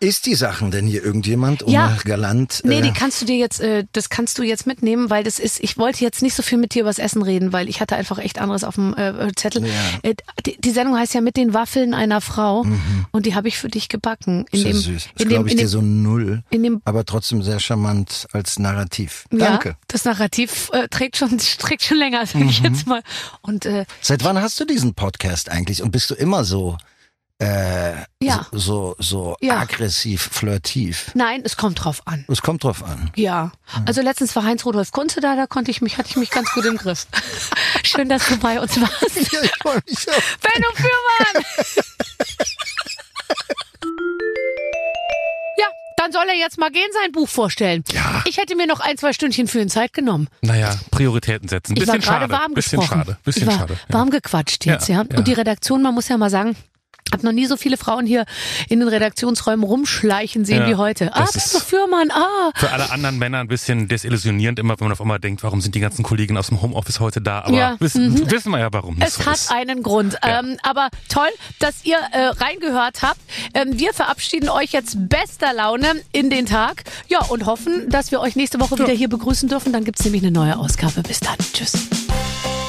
Ist die Sachen denn hier irgendjemand, um Ja. galant? Nee, äh, die kannst du dir jetzt, äh, das kannst du jetzt mitnehmen, weil das ist, ich wollte jetzt nicht so viel mit dir übers Essen reden, weil ich hatte einfach echt anderes auf dem äh, Zettel. Ja. Äh, die, die Sendung heißt ja mit den Waffeln einer Frau und die habe ich für dich gebacken. In Mhm. Sehr dem, süß. Das glaube ich in dir dem, so null, in dem aber trotzdem sehr charmant als Narrativ. ja, Danke. das Narrativ äh, trägt schon trägt schon länger, sag Mhm. ich jetzt mal. Und äh, Seit wann hast du diesen Podcast eigentlich und bist du immer so äh, Ja. so so Ja. aggressiv flirtiv? nein, es kommt drauf an. Es kommt drauf an. Ja, also letztens war Heinz Rudolf Kunze da, da konnte ich mich, hatte ich mich ganz gut im Griff. Schön, dass du bei uns warst. Ja, ich freue mich auch. Benno Fürmann! dann soll er jetzt mal gehen, sein Buch vorstellen. Ja. Ich hätte mir noch ein, zwei Stündchen für ihn Zeit genommen. Naja, Prioritäten setzen. Ich war Bisschen gerade schade. warm bisschen gesprochen. schade. Bisschen ich war schade. Ja. warm gequatscht jetzt. Ja, ja. Und die Redaktion, man muss ja mal sagen, hab noch nie so viele Frauen hier in den Redaktionsräumen rumschleichen sehen Ja, wie heute. Ah, ist- Fürmann, ah. Für alle anderen Männer ein bisschen desillusionierend, immer wenn man auf einmal denkt, warum sind die ganzen Kollegen aus dem Homeoffice heute da? Aber Ja, wissen, wissen wir ja, warum Es so hat ist. einen Grund. Ja. Ähm, aber toll, dass ihr äh, reingehört habt. Ähm, wir verabschieden euch jetzt bester Laune in den Tag. Ja, und hoffen, dass wir euch nächste Woche wieder hier begrüßen dürfen. Dann gibt's nämlich eine neue Ausgabe. Bis dann. Tschüss.